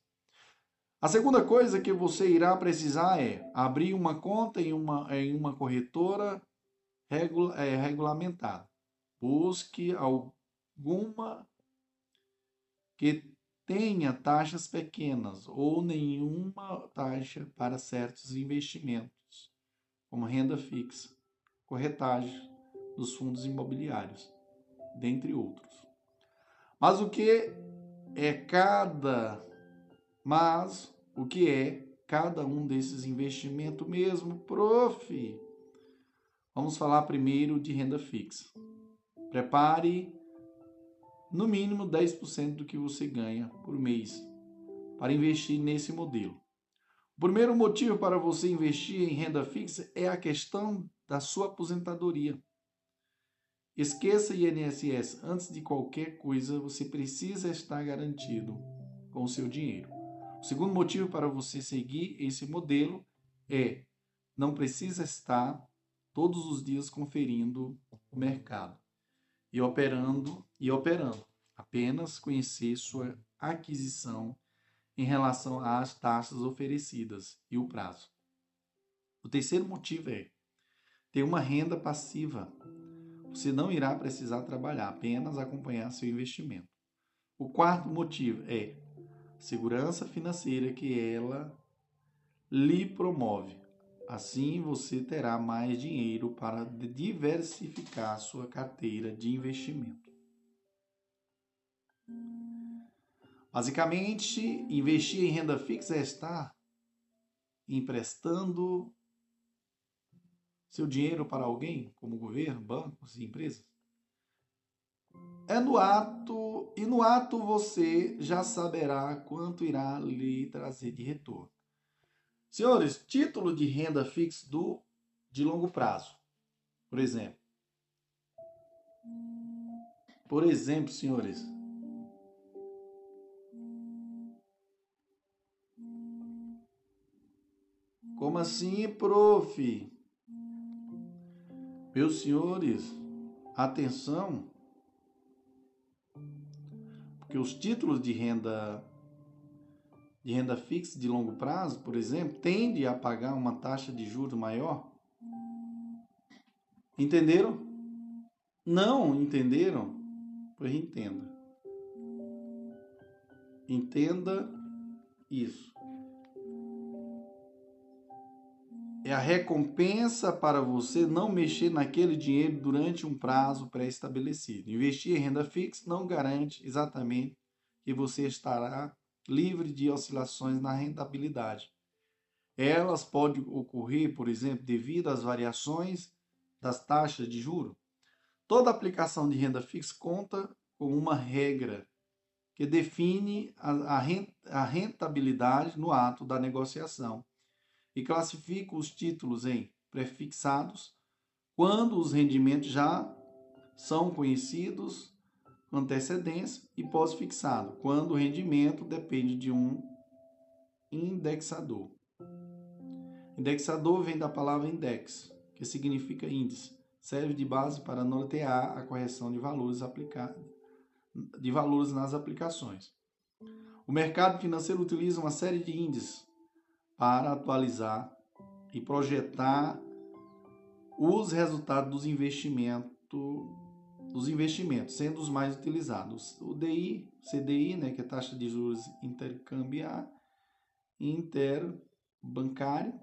A segunda coisa que você irá precisar é abrir uma conta em uma, em uma corretora regula, é, regulamentada. Busque alguma que tenha taxas pequenas ou nenhuma taxa para certos investimentos, como renda fixa, corretagem dos fundos imobiliários dentre outros. Mas o que é cada mas o que é cada um desses investimentos mesmo, prof? Vamos falar primeiro de renda fixa. Prepare no mínimo 10% do que você ganha por mês para investir nesse modelo. O primeiro motivo para você investir em renda fixa é a questão da sua aposentadoria. Esqueça INSS. Antes de qualquer coisa, você precisa estar garantido com o seu dinheiro. O segundo motivo para você seguir esse modelo é não precisa estar todos os dias conferindo o mercado e operando e operando. Apenas conhecer sua aquisição em relação às taxas oferecidas e o prazo. O terceiro motivo é ter uma renda passiva você não irá precisar trabalhar, apenas acompanhar seu investimento. O quarto motivo é segurança financeira que ela lhe promove. Assim você terá mais dinheiro para diversificar sua carteira de investimento. Basicamente, investir em renda fixa é estar emprestando seu dinheiro para alguém, como governo, bancos e empresas. É no ato, e no ato você já saberá quanto irá lhe trazer de retorno. Senhores, título de renda fixa do de longo prazo. Por exemplo. Por exemplo, senhores, Como assim, prof? Meus senhores, atenção, porque os títulos de renda de renda fixa de longo prazo, por exemplo, tendem a pagar uma taxa de juros maior. Entenderam? Não entenderam? Pois entenda. Entenda isso. É a recompensa para você não mexer naquele dinheiro durante um prazo pré-estabelecido. Investir em renda fixa não garante exatamente que você estará livre de oscilações na rentabilidade. Elas podem ocorrer, por exemplo, devido às variações das taxas de juro. Toda aplicação de renda fixa conta com uma regra que define a rentabilidade no ato da negociação e classifica os títulos em prefixados quando os rendimentos já são conhecidos com antecedência e pós-fixado, quando o rendimento depende de um indexador. Indexador vem da palavra index, que significa índice. Serve de base para nortear a correção de valores aplicados de valores nas aplicações. O mercado financeiro utiliza uma série de índices para atualizar e projetar os resultados dos investimentos, dos investimentos, sendo os mais utilizados. O DI, CDI, né, que é taxa de juros intercambiar, interbancário,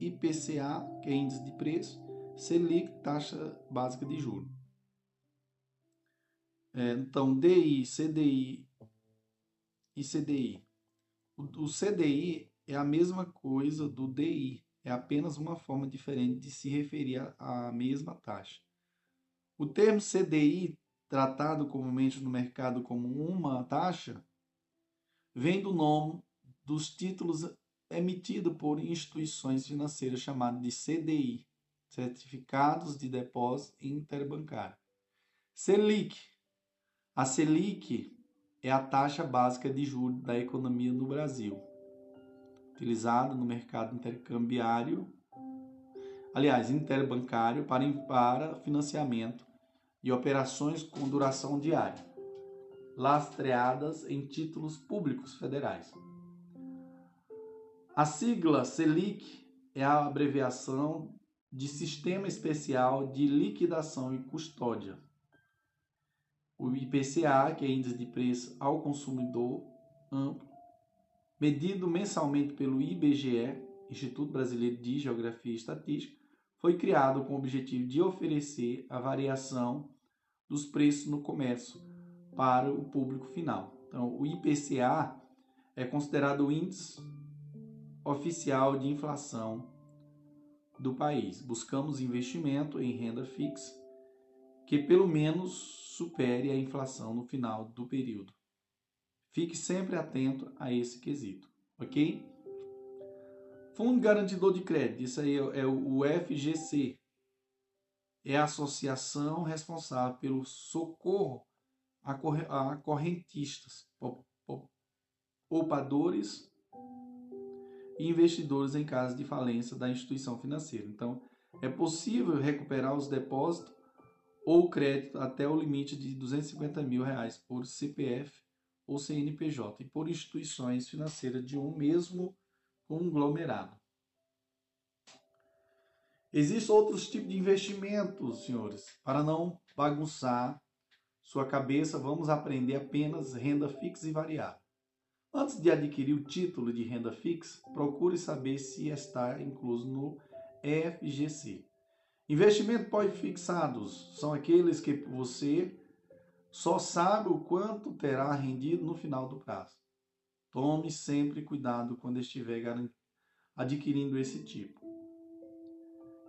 IPCA, que é índice de preço, Selic, taxa básica de juros. É, então, DI, CDI e CDI. O, o CDI é a mesma coisa do DI, é apenas uma forma diferente de se referir à mesma taxa. O termo CDI, tratado comumente no mercado como uma taxa, vem do nome dos títulos emitidos por instituições financeiras chamados de CDI, Certificados de Depósito Interbancário. Selic. A Selic é a taxa básica de juros da economia no Brasil utilizado no mercado intercambiário, aliás, interbancário, para, para financiamento de operações com duração diária, lastreadas em títulos públicos federais. A sigla SELIC é a abreviação de Sistema Especial de Liquidação e Custódia. O IPCA, que é Índice de Preço ao Consumidor Amplo, medido mensalmente pelo IBGE, Instituto Brasileiro de Geografia e Estatística, foi criado com o objetivo de oferecer a variação dos preços no comércio para o público final. Então, o IPCA é considerado o índice oficial de inflação do país. Buscamos investimento em renda fixa que pelo menos supere a inflação no final do período. Fique sempre atento a esse quesito, ok? Fundo Garantidor de Crédito, isso aí é o FGC, é a associação responsável pelo socorro a correntistas, poupadores e investidores em caso de falência da instituição financeira. Então, é possível recuperar os depósitos ou crédito até o limite de 250 mil reais por CPF ou CNPJ e por instituições financeiras de um mesmo conglomerado. Existem outros tipos de investimentos, senhores. Para não bagunçar sua cabeça, vamos aprender apenas renda fixa e variável. Antes de adquirir o título de renda fixa, procure saber se está incluso no FGC. Investimentos pós-fixados são aqueles que você só sabe o quanto terá rendido no final do prazo. Tome sempre cuidado quando estiver adquirindo esse tipo.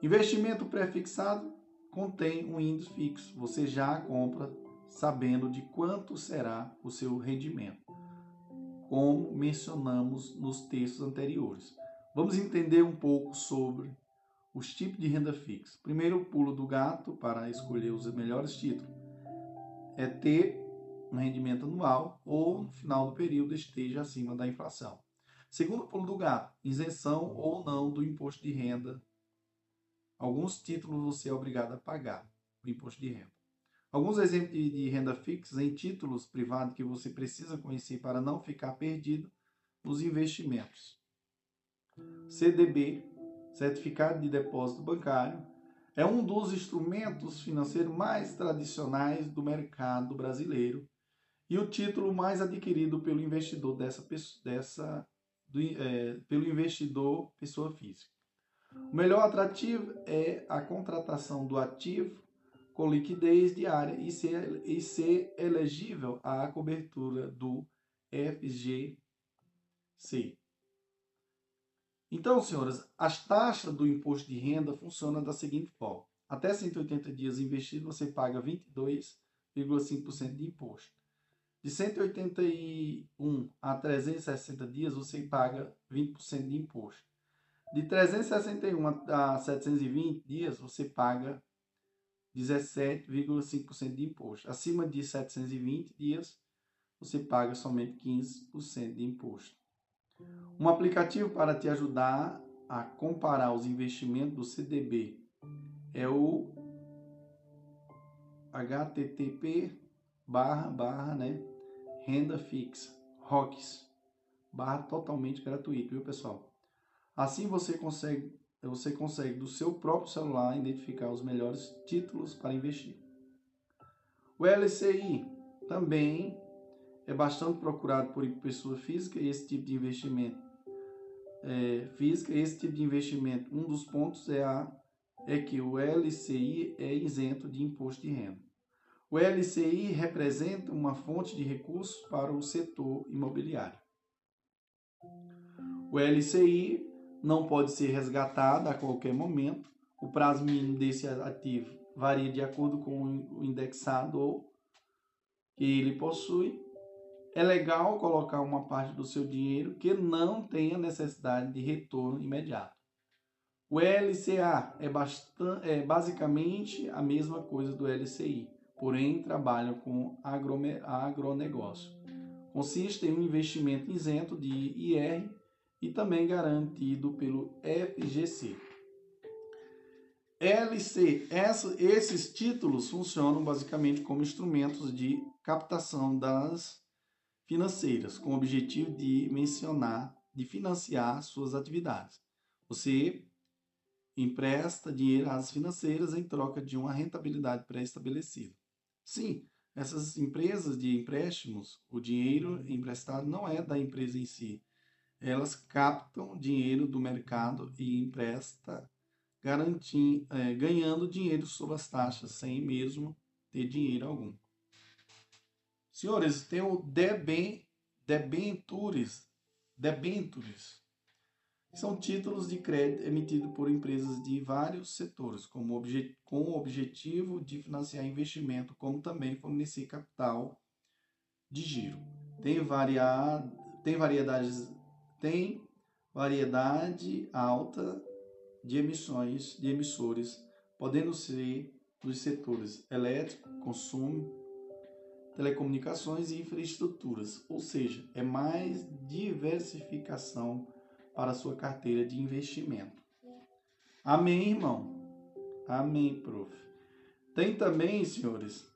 Investimento pré-fixado contém um índice fixo. Você já compra sabendo de quanto será o seu rendimento, como mencionamos nos textos anteriores. Vamos entender um pouco sobre os tipos de renda fixa. Primeiro, o pulo do gato para escolher os melhores títulos é ter um rendimento anual ou no final do período esteja acima da inflação. Segundo pulo do gato, isenção ou não do imposto de renda. Alguns títulos você é obrigado a pagar o imposto de renda. Alguns exemplos de, renda fixa em títulos privados que você precisa conhecer para não ficar perdido nos investimentos. CDB, Certificado de Depósito Bancário, é um dos instrumentos financeiros mais tradicionais do mercado brasileiro e o título mais adquirido pelo investidor dessa, dessa do, é, pelo investidor pessoa física. O melhor atrativo é a contratação do ativo com liquidez diária e ser, e ser elegível à cobertura do FGC. Então, senhoras, as taxas do imposto de renda funcionam da seguinte forma. Até 180 dias investido, você paga 22,5% de imposto. De 181 a 360 dias, você paga 20% de imposto. De 361 a 720 dias, você paga 17,5% de imposto. Acima de 720 dias, você paga somente 15% de imposto. Um aplicativo para te ajudar a comparar os investimentos do CDB é o http barra barra né renda fixa ROCs barra totalmente gratuito viu pessoal? Assim você consegue você consegue do seu próprio celular identificar os melhores títulos para investir. O LCI também é bastante procurado por pessoa física esse tipo de investimento é, física esse tipo de investimento um dos pontos é a é que o LCI é isento de imposto de renda. O LCI representa uma fonte de recursos para o setor imobiliário. O LCI não pode ser resgatado a qualquer momento. O prazo mínimo desse ativo varia de acordo com o indexado que ele possui é legal colocar uma parte do seu dinheiro que não tenha necessidade de retorno imediato. O LCA é, bastante, é basicamente a mesma coisa do LCI, porém trabalha com agronegócio. Consiste em um investimento isento de IR e também garantido pelo FGC. LC, essa, esses títulos funcionam basicamente como instrumentos de captação das financeiras, com o objetivo de mencionar, de financiar suas atividades. Você empresta dinheiro às financeiras em troca de uma rentabilidade pré-estabelecida. Sim, essas empresas de empréstimos, o dinheiro emprestado não é da empresa em si. Elas captam dinheiro do mercado e empresta garantindo, é, ganhando dinheiro sobre as taxas, sem mesmo ter dinheiro algum. Senhores, tem o deben, debentures, debentures. São títulos de crédito emitidos por empresas de vários setores, com o objetivo de financiar investimento, como também fornecer capital de giro. Tem, variar, tem variedades, tem variedade alta de emissões de emissores, podendo ser dos setores elétrico, consumo, telecomunicações e infraestruturas, ou seja, é mais diversificação para a sua carteira de investimento. Amém, irmão? Amém, prof. Tem também, senhores,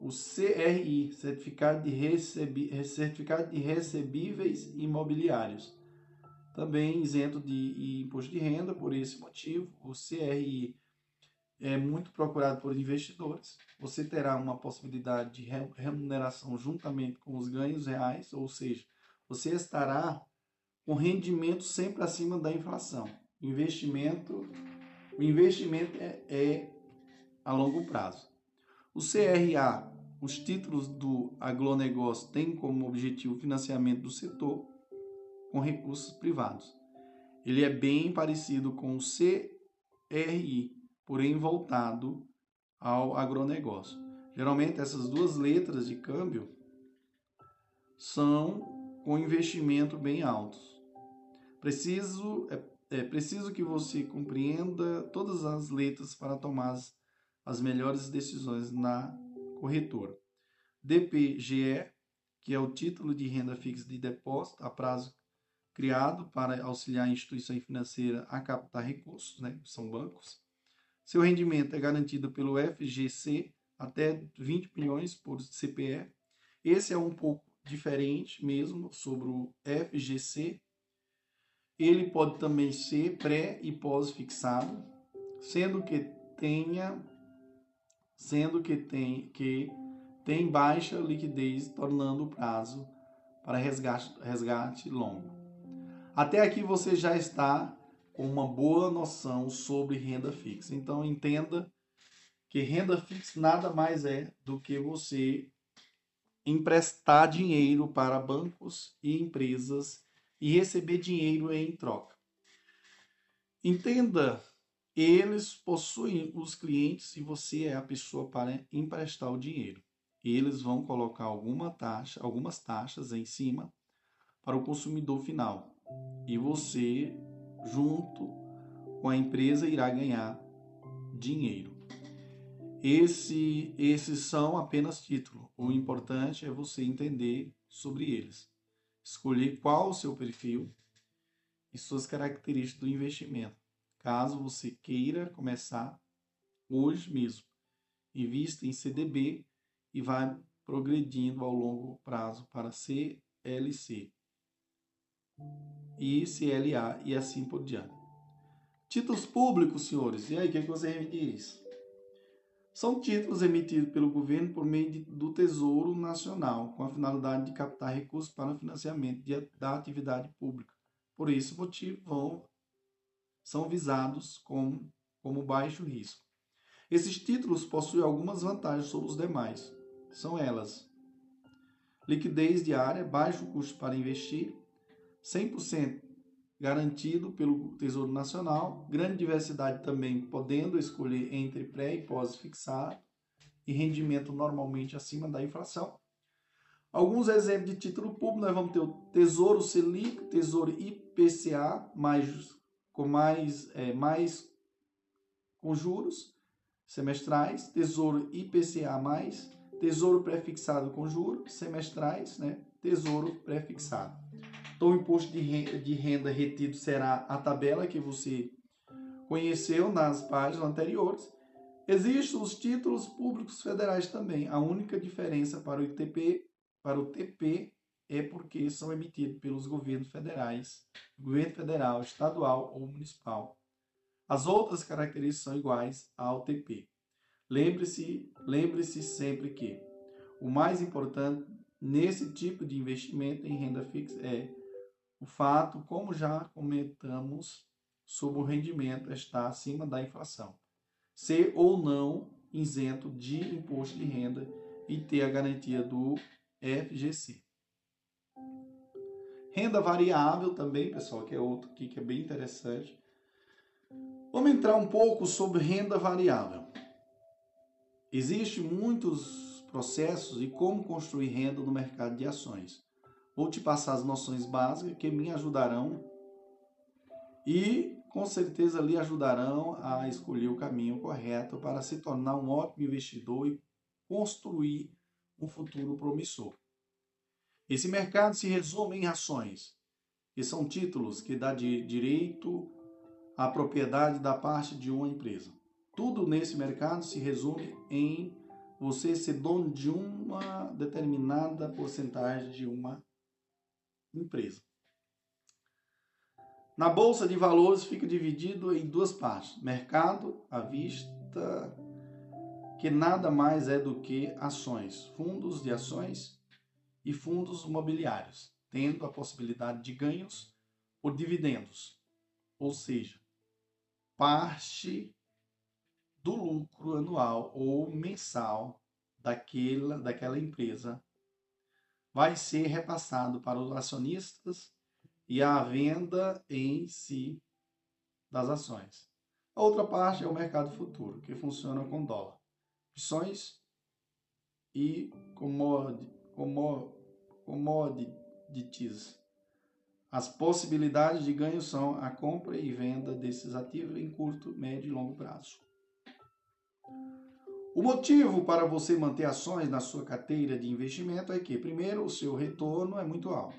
o CRI, Certificado de, Recebi, Certificado de Recebíveis Imobiliários. também isento de imposto de renda, por esse motivo, o CRI é muito procurado por investidores. Você terá uma possibilidade de remuneração juntamente com os ganhos reais, ou seja, você estará com rendimento sempre acima da inflação. Investimento, o investimento é, é a longo prazo. O CRA, os títulos do agronegócio têm como objetivo o financiamento do setor com recursos privados. Ele é bem parecido com o CRI, porém voltado ao agronegócio. Geralmente essas duas letras de câmbio são com investimento bem altos. Preciso é, é preciso que você compreenda todas as letras para tomar as, as melhores decisões na corretora. DPGE, que é o título de renda fixa de depósito a prazo criado para auxiliar a instituição financeira a captar recursos, né? são bancos. Seu rendimento é garantido pelo FGC até 20 milhões por CPE. Esse é um pouco diferente mesmo sobre o FGC. Ele pode também ser pré e pós-fixado, sendo que tenha sendo que tem que tem baixa liquidez, tornando o prazo para resgate, resgate longo. Até aqui você já está com uma boa noção sobre renda fixa. Então entenda que renda fixa nada mais é do que você emprestar dinheiro para bancos e empresas e receber dinheiro em troca. Entenda, eles possuem os clientes e você é a pessoa para emprestar o dinheiro. Eles vão colocar alguma taxa, algumas taxas em cima para o consumidor final. E você junto com a empresa irá ganhar dinheiro. Esse, esses são apenas títulos. O importante é você entender sobre eles. Escolher qual o seu perfil e suas características do investimento. Caso você queira começar hoje mesmo, invista em CDB e vai progredindo ao longo prazo para CLC e CLA e assim por diante. Títulos públicos, senhores, e aí o que, é que você diz? São títulos emitidos pelo governo por meio de, do Tesouro Nacional, com a finalidade de captar recursos para o financiamento de, da atividade pública. Por esse motivo, vão, são visados como, como baixo risco. Esses títulos possuem algumas vantagens sobre os demais. São elas: liquidez diária, baixo custo para investir, 100% garantido pelo Tesouro Nacional, grande diversidade também podendo escolher entre pré e pós fixado e rendimento normalmente acima da inflação. Alguns exemplos de título público, nós vamos ter o Tesouro Selic, Tesouro IPCA, mais, com mais, é, mais com juros semestrais, Tesouro IPCA+, mais, Tesouro pré-fixado com juros semestrais, né? Tesouro pré-fixado. Então, o imposto de renda retido será a tabela que você conheceu nas páginas anteriores. Existem os títulos públicos federais também. A única diferença para o ITP, para o TP, é porque são emitidos pelos governos federais, governo federal, estadual ou municipal. As outras características são iguais ao TP. Lembre-se, lembre-se sempre que o mais importante nesse tipo de investimento em renda fixa é o fato, como já comentamos, sobre o rendimento estar acima da inflação. Ser ou não isento de imposto de renda e ter a garantia do FGC. Renda variável também, pessoal, que é outro aqui que é bem interessante. Vamos entrar um pouco sobre renda variável. Existem muitos processos e como construir renda no mercado de ações. Vou te passar as noções básicas que me ajudarão e com certeza lhe ajudarão a escolher o caminho correto para se tornar um ótimo investidor e construir um futuro promissor. Esse mercado se resume em ações, que são títulos que dá direito à propriedade da parte de uma empresa. Tudo nesse mercado se resume em você ser dono de uma determinada porcentagem de uma empresa. Na bolsa de valores fica dividido em duas partes: mercado à vista, que nada mais é do que ações, fundos de ações e fundos imobiliários, tendo a possibilidade de ganhos por dividendos, ou seja, parte do lucro anual ou mensal daquela, daquela empresa vai ser repassado para os acionistas e a venda em si das ações. A outra parte é o mercado futuro, que funciona com dólar, opções e commodities. As possibilidades de ganho são a compra e venda desses ativos em curto, médio e longo prazo. O motivo para você manter ações na sua carteira de investimento é que, primeiro, o seu retorno é muito alto,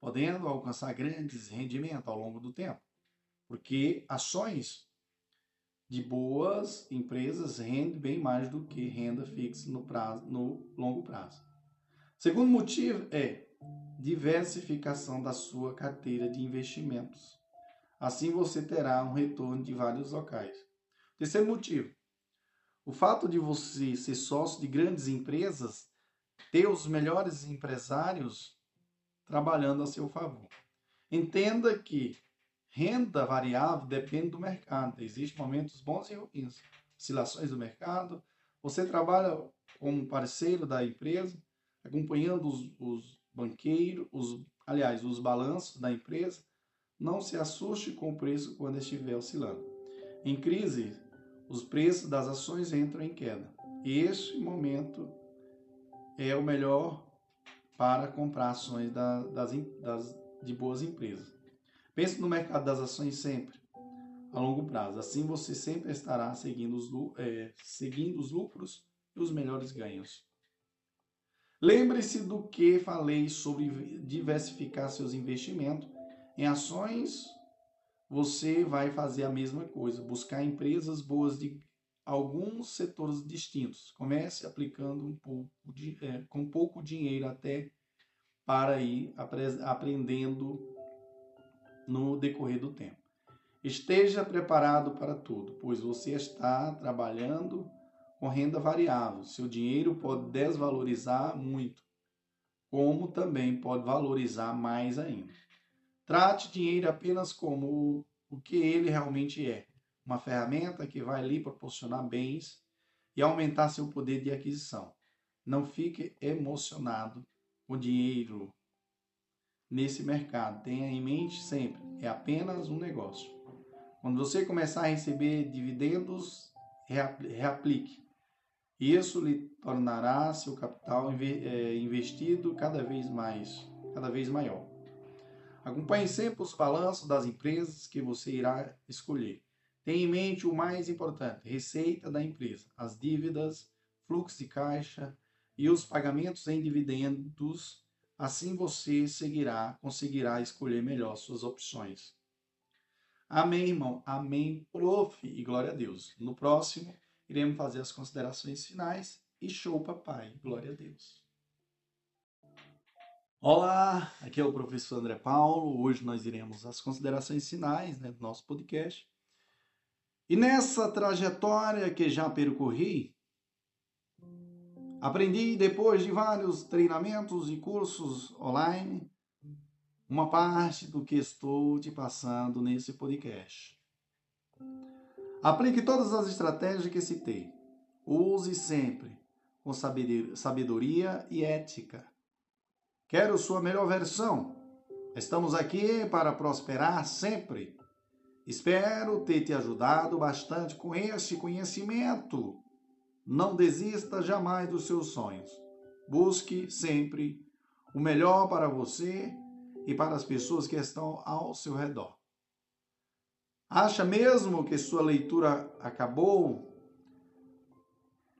podendo alcançar grandes rendimentos ao longo do tempo, porque ações de boas empresas rendem bem mais do que renda fixa no, prazo, no longo prazo. Segundo motivo é diversificação da sua carteira de investimentos. Assim você terá um retorno de vários locais. Terceiro motivo, o fato de você ser sócio de grandes empresas, ter os melhores empresários trabalhando a seu favor. Entenda que renda variável depende do mercado. Existem momentos bons e ruins, oscilações do mercado. Você trabalha como parceiro da empresa, acompanhando os, os banqueiros, os, aliás, os balanços da empresa. Não se assuste com o preço quando estiver oscilando. Em crise, os preços das ações entram em queda. Este momento é o melhor para comprar ações da, das, das, de boas empresas. Pense no mercado das ações sempre a longo prazo. Assim você sempre estará seguindo os, é, seguindo os lucros e os melhores ganhos. Lembre-se do que falei sobre diversificar seus investimentos em ações você vai fazer a mesma coisa, buscar empresas boas de alguns setores distintos. Comece aplicando um pouco de, é, com pouco dinheiro até para ir aprendendo no decorrer do tempo. Esteja preparado para tudo, pois você está trabalhando com renda variável. Seu dinheiro pode desvalorizar muito, como também pode valorizar mais ainda. Trate dinheiro apenas como o que ele realmente é. Uma ferramenta que vai lhe proporcionar bens e aumentar seu poder de aquisição. Não fique emocionado com dinheiro nesse mercado. Tenha em mente sempre, é apenas um negócio. Quando você começar a receber dividendos, reaplique. Isso lhe tornará seu capital eh, investido cada vez mais, cada vez maior. Acompanhe sempre os balanços das empresas que você irá escolher. Tenha em mente o mais importante: receita da empresa, as dívidas, fluxo de caixa e os pagamentos em dividendos. Assim você seguirá, conseguirá escolher melhor suas opções. Amém, irmão. Amém, prof. E glória a Deus. No próximo, iremos fazer as considerações finais. E show, papai. Glória a Deus. Olá, aqui é o professor André Paulo. Hoje nós iremos às considerações finais né, do nosso podcast. E nessa trajetória que já percorri, aprendi depois de vários treinamentos e cursos online, uma parte do que estou te passando nesse podcast. Aplique todas as estratégias que citei. Use sempre com sabedoria e ética Quero sua melhor versão. Estamos aqui para prosperar sempre. Espero ter te ajudado bastante com este conhecimento. Não desista jamais dos seus sonhos. Busque sempre o melhor para você e para as pessoas que estão ao seu redor. Acha mesmo que sua leitura acabou?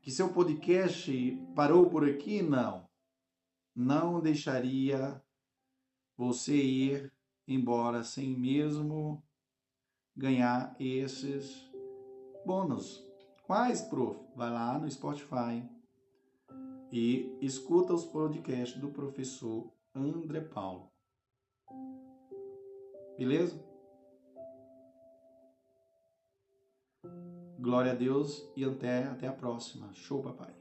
Que seu podcast parou por aqui? Não não deixaria você ir embora sem mesmo ganhar esses bônus. Quais, prof? Vai lá no Spotify e escuta os podcasts do professor André Paulo. Beleza? Glória a Deus e até, até a próxima. Show, papai.